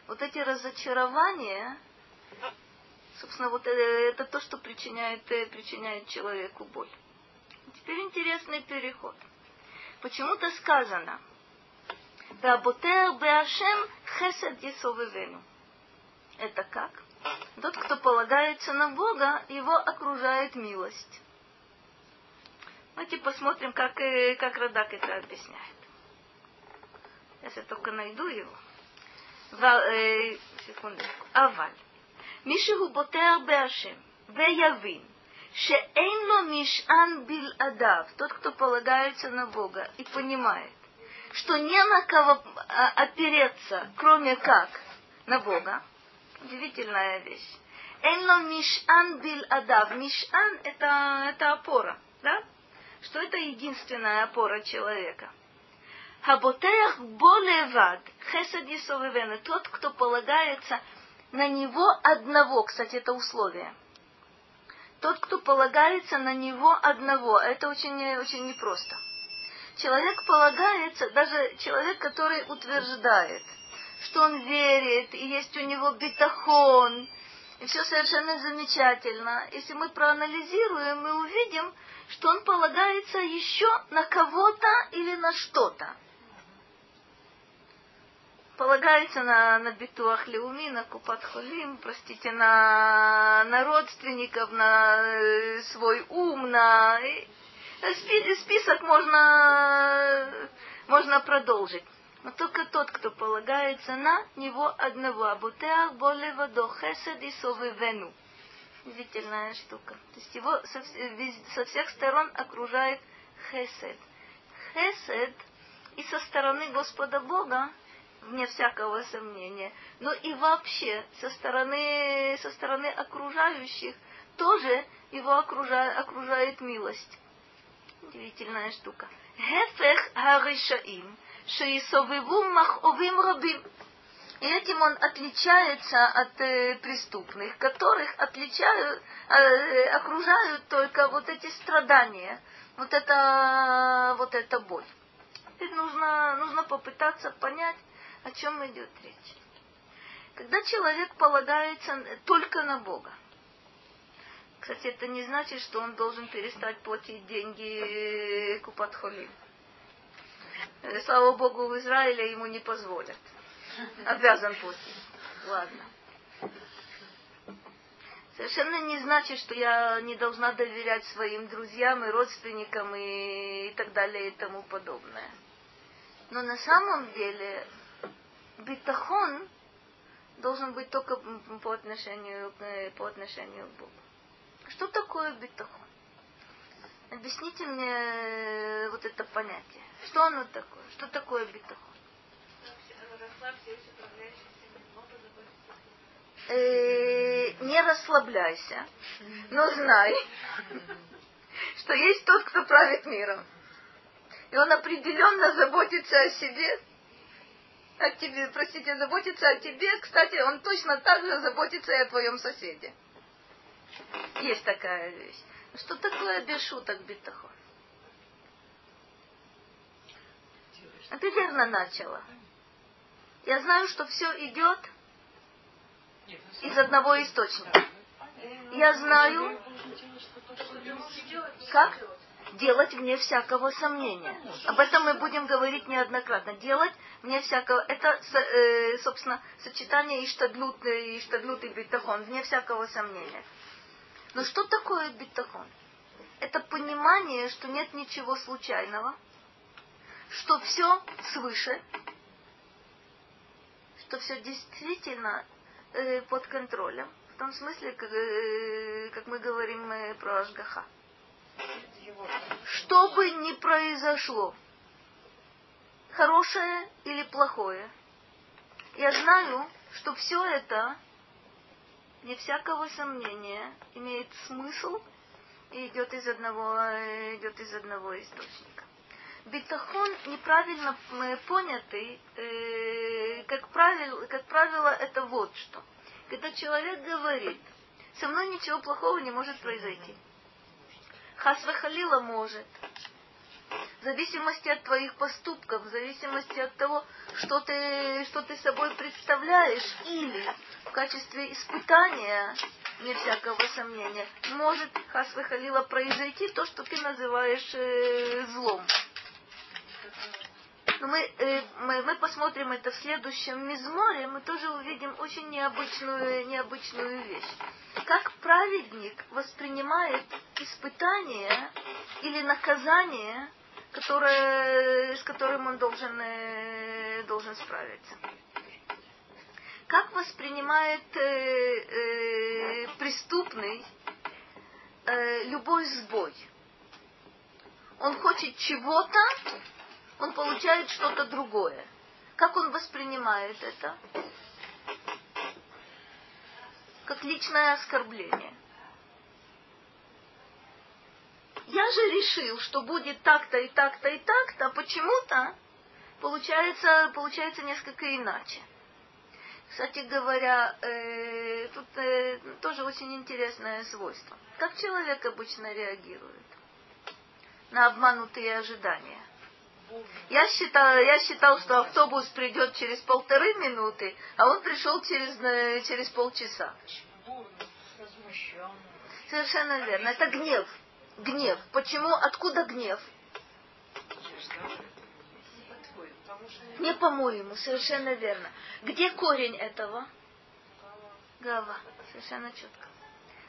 Вот эти разочарования, собственно, вот э, это то, что причиняет, причиняет человеку боль. Теперь интересный переход почему-то сказано «Работер Беашем хесед Есовезену». Это как? Тот, кто полагается на Бога, его окружает милость. Ну, типа, Давайте посмотрим, как, э, как Радак это объясняет. Сейчас я только найду его. Ва, э, секундочку. Аваль. Мишигу ботер беашем. Веявин. Шеэйно Мишан бил адав, тот, кто полагается на Бога и понимает, что не на кого а, опереться, кроме как на Бога. Удивительная вещь. Эйнло Мишан бил адав. Нишан это, это опора, да? Что это единственная опора человека. Хаботеях болевад, хесед Тот, кто полагается на него одного, кстати, это условие – тот, кто полагается на него одного, это очень, очень непросто. Человек полагается, даже человек, который утверждает, что он верит, и есть у него битахон, и все совершенно замечательно. Если мы проанализируем, мы увидим, что он полагается еще на кого-то или на что-то полагается на, на битуах леуми, на купат холим, простите, на, на родственников, на э, свой ум, на... Список можно, можно продолжить. Но только тот, кто полагается на него одного. Абутеах боле водо хесед и вену. Удивительная штука. То есть его со, со всех сторон окружает хесед. Хесед и со стороны Господа Бога вне всякого сомнения, но и вообще со стороны, со стороны окружающих тоже его окружает, окружает милость. Удивительная штука. Хефех харишаим, шеисовиву маховим рабим. И этим он отличается от э, преступных, которых отличают, э, окружают только вот эти страдания, вот это, вот эта боль. Теперь нужно, нужно попытаться понять, о чем идет речь. Когда человек полагается только на Бога, кстати, это не значит, что он должен перестать платить деньги Купатхолим. Э, слава Богу, в Израиле ему не позволят. Обязан платить. Ладно. Совершенно не значит, что я не должна доверять своим друзьям и родственникам и, и так далее и тому подобное. Но на самом деле битахон должен быть только по отношению, э, по отношению к Богу. Что такое битахон? Объясните мне э, вот это понятие. Что оно такое? Что такое битахон? Э, не расслабляйся, но знай, что есть тот, кто правит миром. И он определенно заботится о себе о тебе, простите, заботится о тебе, кстати, он точно так же заботится и о твоем соседе. Есть такая вещь. Что такое без шуток битахон? А ты верно начала. Я знаю, что все идет из одного источника. Я знаю, как делать вне всякого сомнения. Об этом мы будем говорить неоднократно. Делать вне всякого... Это, э, собственно, сочетание иштадлют, и битахон, вне всякого сомнения. Но что такое битахон? Это понимание, что нет ничего случайного, что все свыше, что все действительно э, под контролем, в том смысле, как, э, мы говорим про Ашгаха. Что бы ни произошло, хорошее или плохое, я знаю, что все это, не всякого сомнения, имеет смысл и идет из одного, э, идет из одного источника. Битахон неправильно понятый, э, как, правило, как правило, это вот что. Когда человек говорит, со мной ничего плохого не может произойти. Хасвахалила может. В зависимости от твоих поступков, в зависимости от того, что ты, что ты собой представляешь, или в качестве испытания, не всякого сомнения, может Хасвахалила произойти то, что ты называешь э, злом. Но мы, э, мы, мы посмотрим это в следующем мизморе, мы тоже увидим очень необычную, необычную вещь. Как праведник воспринимает испытание или наказание, которое, с которым он должен, э, должен справиться. Как воспринимает э, э, преступный э, любой сбой? Он хочет чего-то, он получает что-то другое. Как он воспринимает это? Как личное оскорбление. Я же решил, что будет так-то и так-то и так-то, а почему-то получается, получается несколько иначе. Кстати говоря, э, тут э, тоже очень интересное свойство. Как человек обычно реагирует на обманутые ожидания? Я считал, я считал, что автобус придет через полторы минуты, а он пришел через, э, через полчаса. Совершенно верно. Это гнев. Гнев. Почему? Откуда гнев? Не по-моему, совершенно верно. Где корень этого? Гава. Совершенно четко.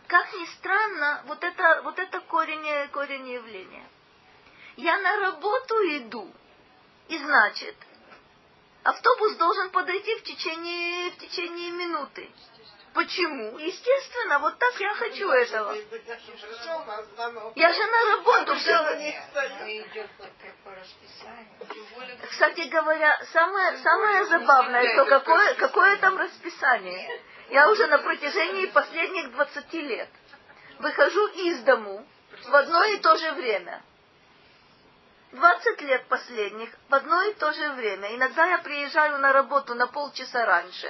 Как ни странно, вот это, вот это корень, корень явления. Я на работу иду. И значит, автобус должен подойти в течение, в течение минуты. Почему? Естественно, вот так я хочу этого. Я же на работу все. Кстати говоря, самое, самое забавное, что какое, какое там расписание. Я уже на протяжении последних 20 лет выхожу из дому в одно и то же время. 20 лет последних в одно и то же время. Иногда я приезжаю на работу на полчаса раньше,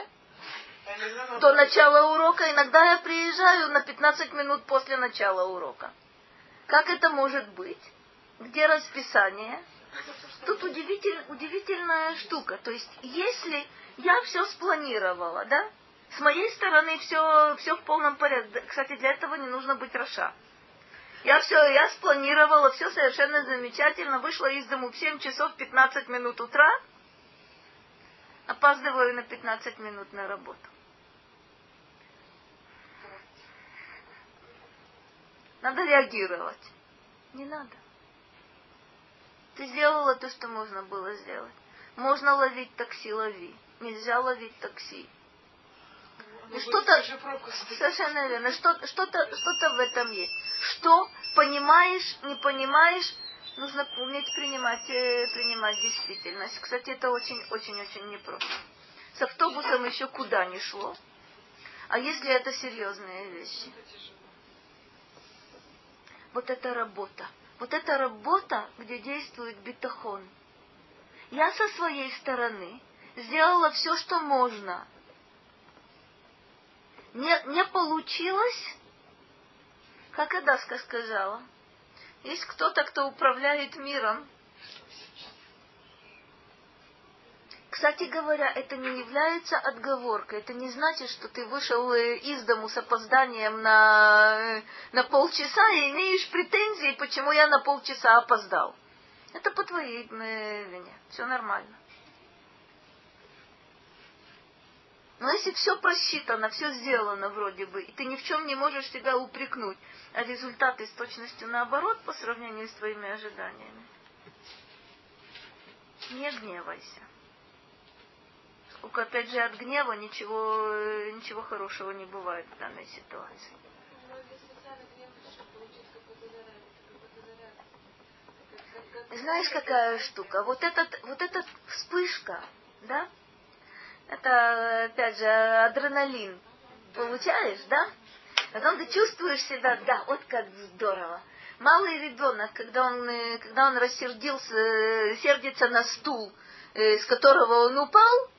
до начала урока, иногда я приезжаю на 15 минут после начала урока. Как это может быть? Где расписание? Тут удивитель, удивительная штука. То есть, если я все спланировала, да, с моей стороны все, все в полном порядке. Кстати, для этого не нужно быть Роша. Я все, я спланировала, все совершенно замечательно. Вышла из дому в 7 часов 15 минут утра. Опаздываю на 15 минут на работу. Надо реагировать. Не надо. Ты сделала то, что можно было сделать. Можно ловить такси, лови. Нельзя ловить такси. Ну, что-то, совершенно верно, что, что-то, что-то в этом есть. Что понимаешь, не понимаешь, нужно уметь принимать, э, принимать действительность. Кстати, это очень-очень-очень непросто. С автобусом еще куда не шло. А если это серьезные вещи? Вот это работа. Вот это работа, где действует битахон. Я со своей стороны сделала все, что можно. Не, не получилось, Как Адаска сказала, есть кто-то, кто управляет миром. Кстати говоря, это не является отговоркой. Это не значит, что ты вышел э, из дому с опозданием на, на полчаса и имеешь претензии, почему я на полчаса опоздал. Это по твоей э, вине. Все нормально. Но если все просчитано, все сделано вроде бы, и ты ни в чем не можешь себя упрекнуть, а результаты с точностью наоборот по сравнению с твоими ожиданиями, не гневайся. Сколько, опять же, от гнева ничего, ничего хорошего не бывает в данной ситуации. Знаешь, какая штука? Вот этот, вот эта вспышка, да? Это, опять же, адреналин. Получаешь, да? Потом ты чувствуешь себя, да, вот как здорово. Малый ребенок, когда он, э, когда он рассердился, э, сердится на стул, э, с которого он упал,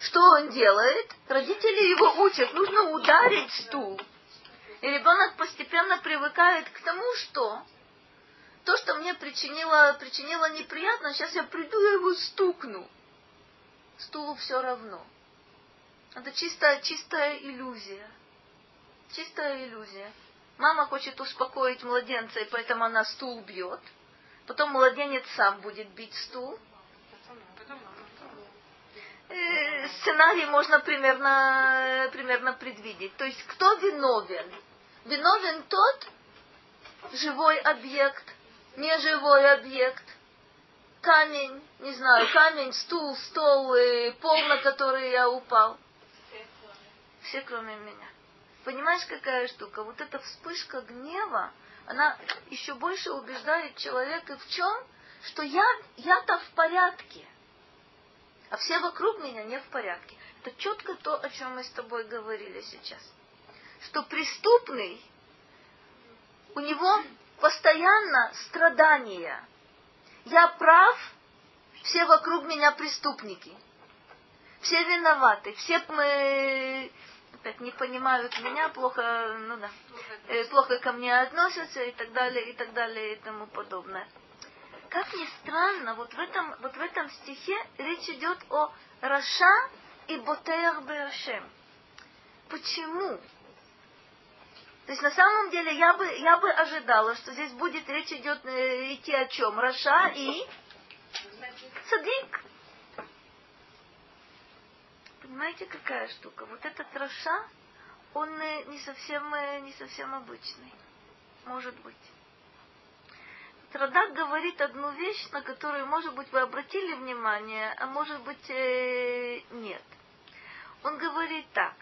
что он делает? Родители его учат, нужно ударить стул. И ребенок постепенно привыкает к тому, что то, что мне причинило, причинило неприятно, сейчас я приду, я его стукну стулу все равно. Это чистая, чистая иллюзия. Чистая иллюзия. Мама хочет успокоить младенца, и поэтому она стул бьет. Потом младенец сам будет бить стул. Э, сценарий можно примерно, примерно предвидеть. То есть кто виновен? Виновен тот живой объект, неживой объект – камень, не знаю, камень, стул, стол, пол, на который я упал. Все, кроме меня. Понимаешь, какая штука? Вот эта вспышка гнева, она еще больше убеждает человека в чем? Что я, я-то в порядке, а все вокруг меня не в порядке. Это четко то, о чем мы с тобой говорили сейчас. Что преступный, у него постоянно страдания – я прав, все вокруг меня преступники. Все виноваты, все мы опять не понимают меня, плохо, ну да, э, плохо ко мне относятся и так далее, и так далее, и тому подобное. Как ни странно, вот в этом, вот в этом стихе речь идет о רשע и בוטח בהשם. Почему? То есть на самом деле я бы, я бы ожидала, что здесь будет речь идет э, идти о чем? רשע и цадик, понимаете, какая штука? Вот этот רשע, он э, не совсем, э, не совсем обычный. Может быть. Радак говорит одну вещь, на которую, может быть, вы обратили внимание, а может быть, э, нет. Он говорит так,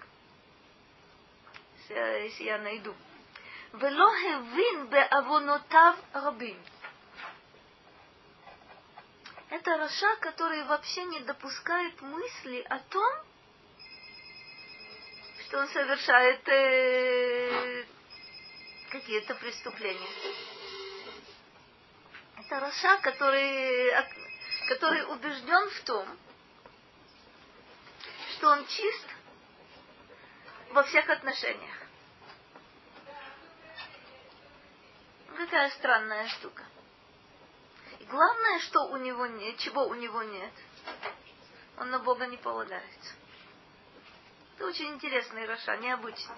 если я найду. ולא הבין בעוונותיו רבים. Это רשע, который вообще не допускает мысли о том, что он совершает э, какие-то преступления. Это רשע, который, который убежден в том, что он чист во всех отношениях. Какая странная штука. И главное, что у него нет, чего у него нет, он на Бога не полагается. Это очень интересный Раша, необычный.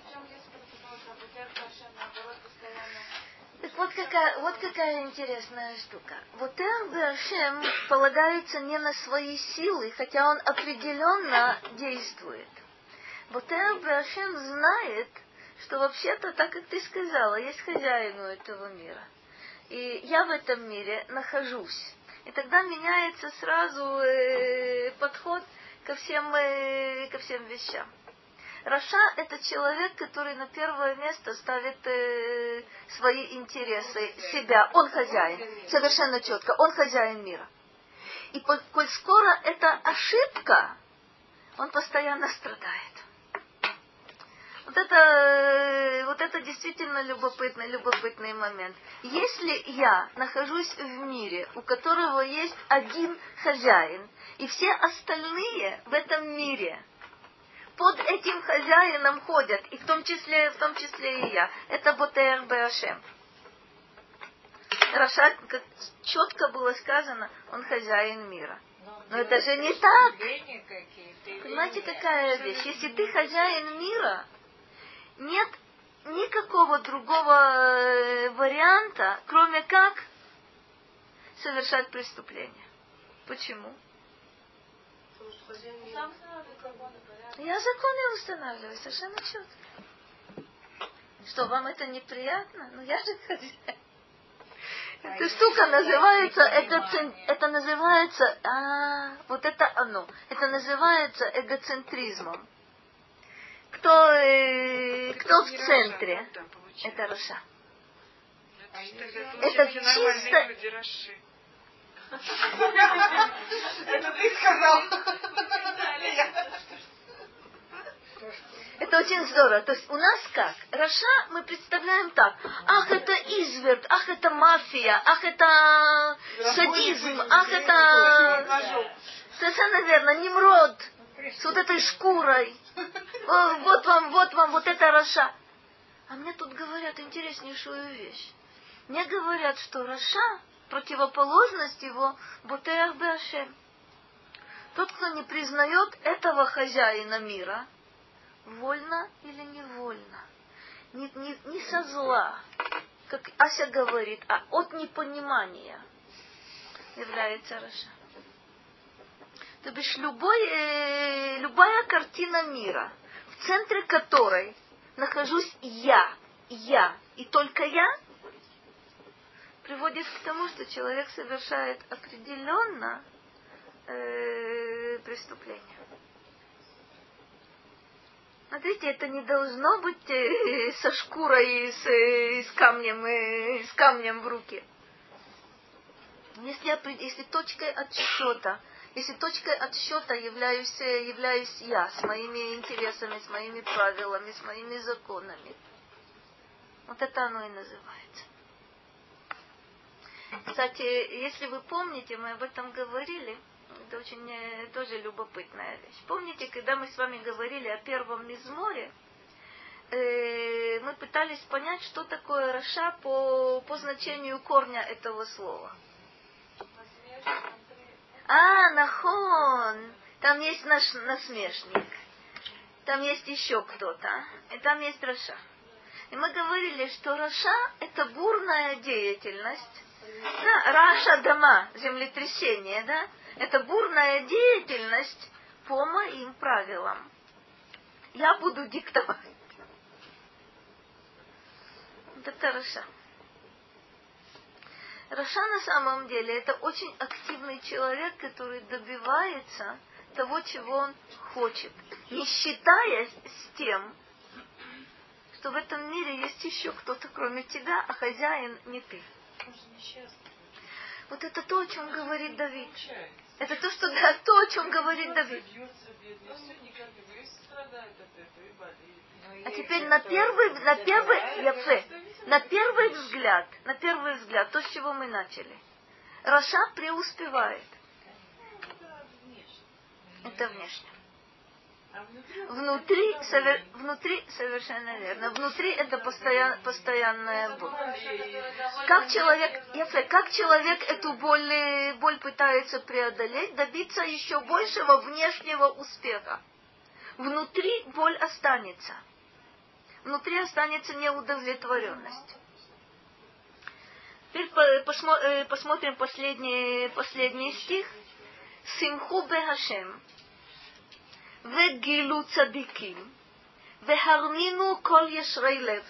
Так вот какая, вот какая интересная штука. Вот Башем полагается не на свои силы, хотя он определенно действует. Ботеа Башем знает, что вообще-то, так как ты сказала, есть хозяин у этого мира. И я в этом мире нахожусь. И тогда меняется сразу э, подход ко всем, э, ко всем вещам. Раша – это человек, который на первое место ставит э, свои интересы, себя. Он хозяин, совершенно четко. Он хозяин мира. И коль скоро это ошибка, он постоянно страдает. Вот это, э, вот это действительно любопытный, любопытный момент. Если я нахожусь в мире, у которого есть один хозяин, и все остальные в этом мире под этим хозяином ходят, и в том числе, в том числе и я. Это Ботер Беашем. Раша, как четко было сказано, он хозяин мира. Но это же не так. Понимаете, какая вещь? Если ты хозяин мира, нет никакого другого э, варианта, кроме как совершать преступление. Почему? Я законы устанавливаю, совершенно четко. Что, вам это неприятно? Ну я же хозяин. Эта штука называется, это, это называется, а, вот это оно, это называется эгоцентризмом. Кто, э, кто в центре? Это רשע. Это чисто... Это ты сказал. Это очень здорово. То есть у нас как? רשע мы представляем так. Ах, это изверг, ах, это мафия, ах, это садизм, ах, это... Совершенно верно, Нимрод с вот этой шкурой. Вот вам, вот вам, вот это רשע. А мне тут говорят интереснейшую вещь. Мне говорят, что רשע, противоположность его, בוטח בהשם. Тот, кто не признает этого хозяина мира, вольно или невольно, не, не, не со зла, как Ася говорит, а от непонимания является רשע. То бишь любой, э, любая картина мира, в центре которой нахожусь я, я и только я, приводит к тому, что человек совершает определенно э, преступление. Смотрите, это не должно быть э, со шкурой и с, э, с, камнем, э, с камнем в руке. Если, если точкой отсчета, если точкой отсчета являюсь, являюсь я с моими интересами, с моими правилами, с моими законами, вот это оно и называется. Кстати, если вы помните, мы об этом говорили, это очень э, тоже любопытная вещь. Помните, когда мы с вами говорили о первом мизморе, э, мы пытались понять, что такое Раша по, по значению корня этого слова. А, נכון! Там есть наш насмешник. Там есть еще кто-то. И там есть רשע. И мы говорили, что רשע – это бурная деятельность. Да, רעש אדמה, землетрясение, да? Это бурная деятельность по моим правилам. Я буду диктовать. Это רשע. Раша на самом деле это очень активный человек, который добивается того, чего он хочет, не считаясь с тем, что в этом мире есть еще кто-то кроме тебя, а хозяин не ты. Вот это то, о чем говорит Давид. Это то, что, да, то, о чем говорит Давид. А теперь на первый, на первый, я на первый взгляд, на первый взгляд, то, с чего мы начали. Раша преуспевает. Это внешне. Внутри, совер, внутри совершенно верно. Внутри это постоян, постоянная боль. Как человек, если, как человек эту боль, боль пытается преодолеть, добиться еще большего внешнего успеха. Внутри боль останется. Внутри останется неудовлетворенность. Теперь э, посмотрим последний, последний стих. Симху бехашем וגילו צדיקים, והרנינו כל ישרי лев.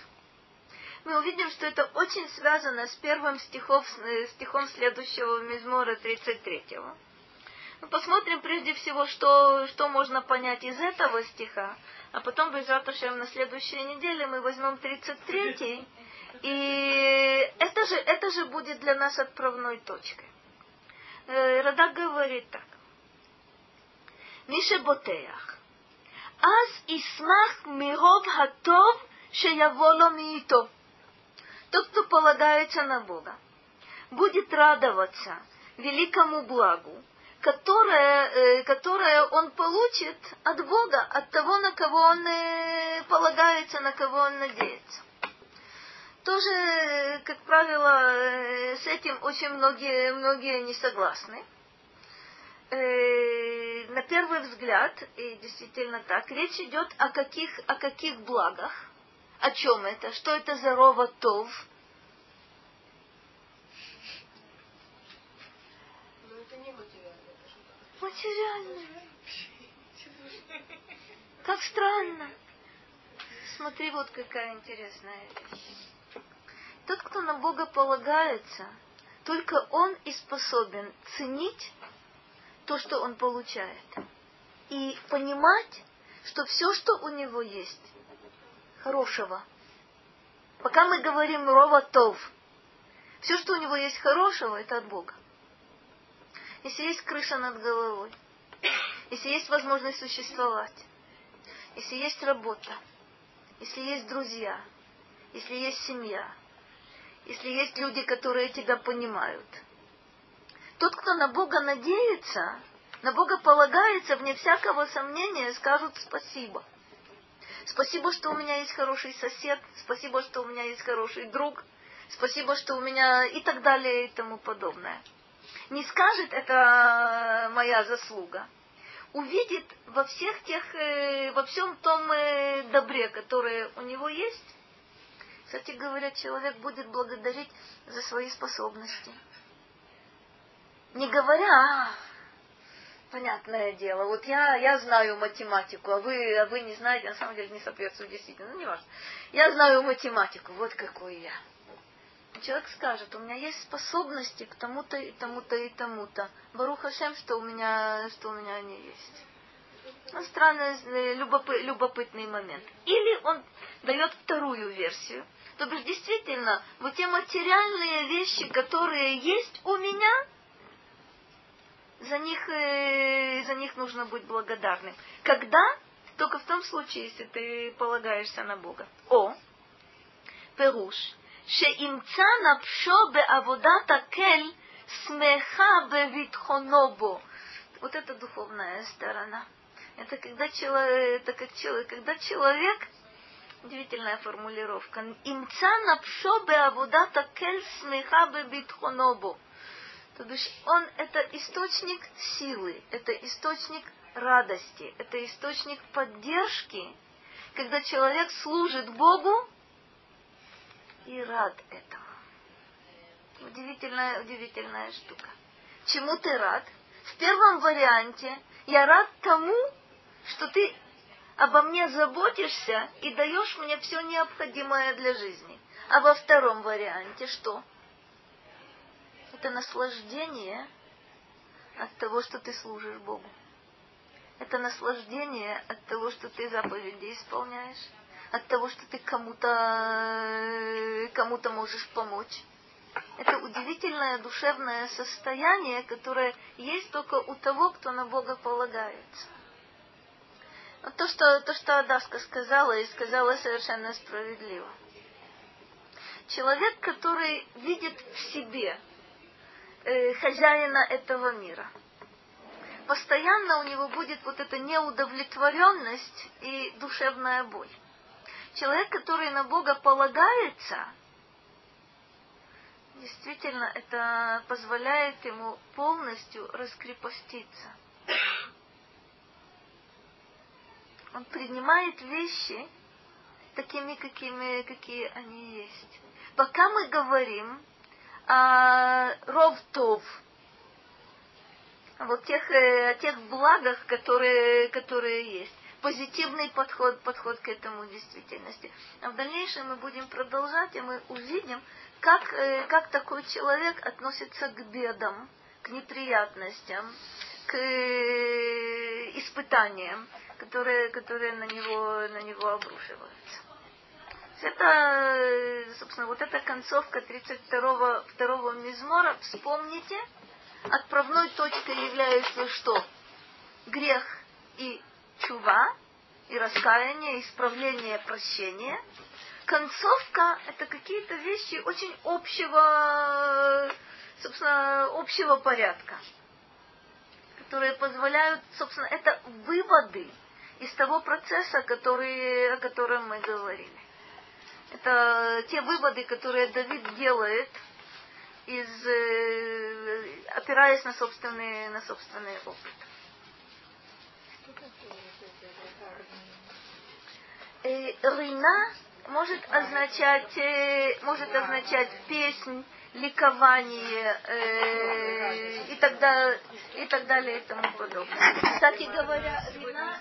Мы увидим, что это очень связано с первым стихом, стихом следующего Мизмора 33. Мы посмотрим прежде всего, что, что можно понять из этого стиха, а потом, без Ратушем, на следующей неделе мы возьмем 33 и это же, это же будет для нас отправной точкой. Радак говорит так. מי שבוטח, אז ישמח מרוב הטוב שיבוא לו מאיתו. Тот, кто полагается на Бога, будет радоваться великому благу, которое, э, которое он получит от Бога, от того, на кого он э, полагается, на кого он надеется. Тоже, как правило, э, с этим очень многие, многие не согласны. Первый взгляд, и действительно так, речь идет о каких, о каких благах, о чем это, что это за рова тов, Материальное. Как странно. Смотри, вот какая интересная вещь. Тот, кто на Бога полагается, только он и способен ценить то, что он получает. И понимать, что все, что у него есть, хорошего. Пока мы говорим роватов, все, что у него есть хорошего, это от Бога если есть крыша над головой, если есть возможность существовать, если есть работа, если есть друзья, если есть семья, если есть люди, которые тебя понимают. Тот, кто на Бога надеется, на Бога полагается, вне всякого сомнения, скажут спасибо. Спасибо, что у меня есть хороший сосед, спасибо, что у меня есть хороший друг, спасибо, что у меня и так далее и тому подобное не скажет, это моя заслуга, увидит во всех тех, э, во всем том э, добре, которое у него есть, кстати говоря, человек будет благодарить за свои способности. Не говоря, понятное дело, вот я, я знаю математику, а вы, а вы не знаете, на самом деле не соответствует действительно, ну не важно. Я знаю математику, вот какой я человек скажет, у меня есть способности к тому-то и тому-то и тому-то. Баруха Шем, что у меня, что у меня они есть. Ну, странный, любопы, любопытный момент. Или он дает вторую версию. То бишь, действительно, вот те материальные вещи, которые есть у меня, за них, э, за них нужно быть благодарным. Когда? Только в том случае, если ты полагаешься на Бога. О, Перуш, שימצא נפשו בעבודת הקל смеха бевитхонобо. Вот это духовная сторона. Это когда человек, это как человек, когда человек, удивительная формулировка, имца напшо беавудата кель смеха бевитхонобо. То есть он это источник силы, это источник радости, это источник поддержки, когда человек служит Богу и рад этому. Удивительная, удивительная штука. Чему ты рад? В первом варианте я рад тому, что ты обо мне заботишься и даешь мне все необходимое для жизни. А во втором варианте что? Это наслаждение от того, что ты служишь Богу. Это наслаждение от того, что ты заповеди исполняешь от того, что ты кому-то кому можешь помочь. Это удивительное душевное состояние, которое есть только у того, кто на Бога полагается. Вот то, что, то, что Адаска сказала, и сказала совершенно справедливо. Человек, который видит в себе э, хозяина этого мира, постоянно у него будет вот эта неудовлетворенность и душевная боль человек, который на Бога полагается, действительно это позволяет ему полностью раскрепоститься. Он принимает вещи такими, какими, какие они есть. Пока мы говорим о ровтов, вот тех, э, тех благах, которые, которые есть позитивный подход, подход к этому действительности. А в дальнейшем мы будем продолжать, и мы увидим, как, э, как такой человек относится к бедам, к неприятностям, к э, испытаниям, которые, которые на, него, на него обрушиваются. Это, э, собственно, вот эта концовка 32-го второго мизмора, вспомните, отправной точкой является что? Грех и чува и раскаяние, исправление, прощение. Концовка – это какие-то вещи очень общего, собственно, общего порядка. которые позволяют, собственно, это выводы из того процесса, который, о котором мы говорили. Это те выводы, которые Давид делает, из, э, опираясь на собственный, на собственный опыт. Э, Рина может означать, э, может означать песнь, ликование э, и, далее, и так далее и тому подобное. Кстати говоря, вина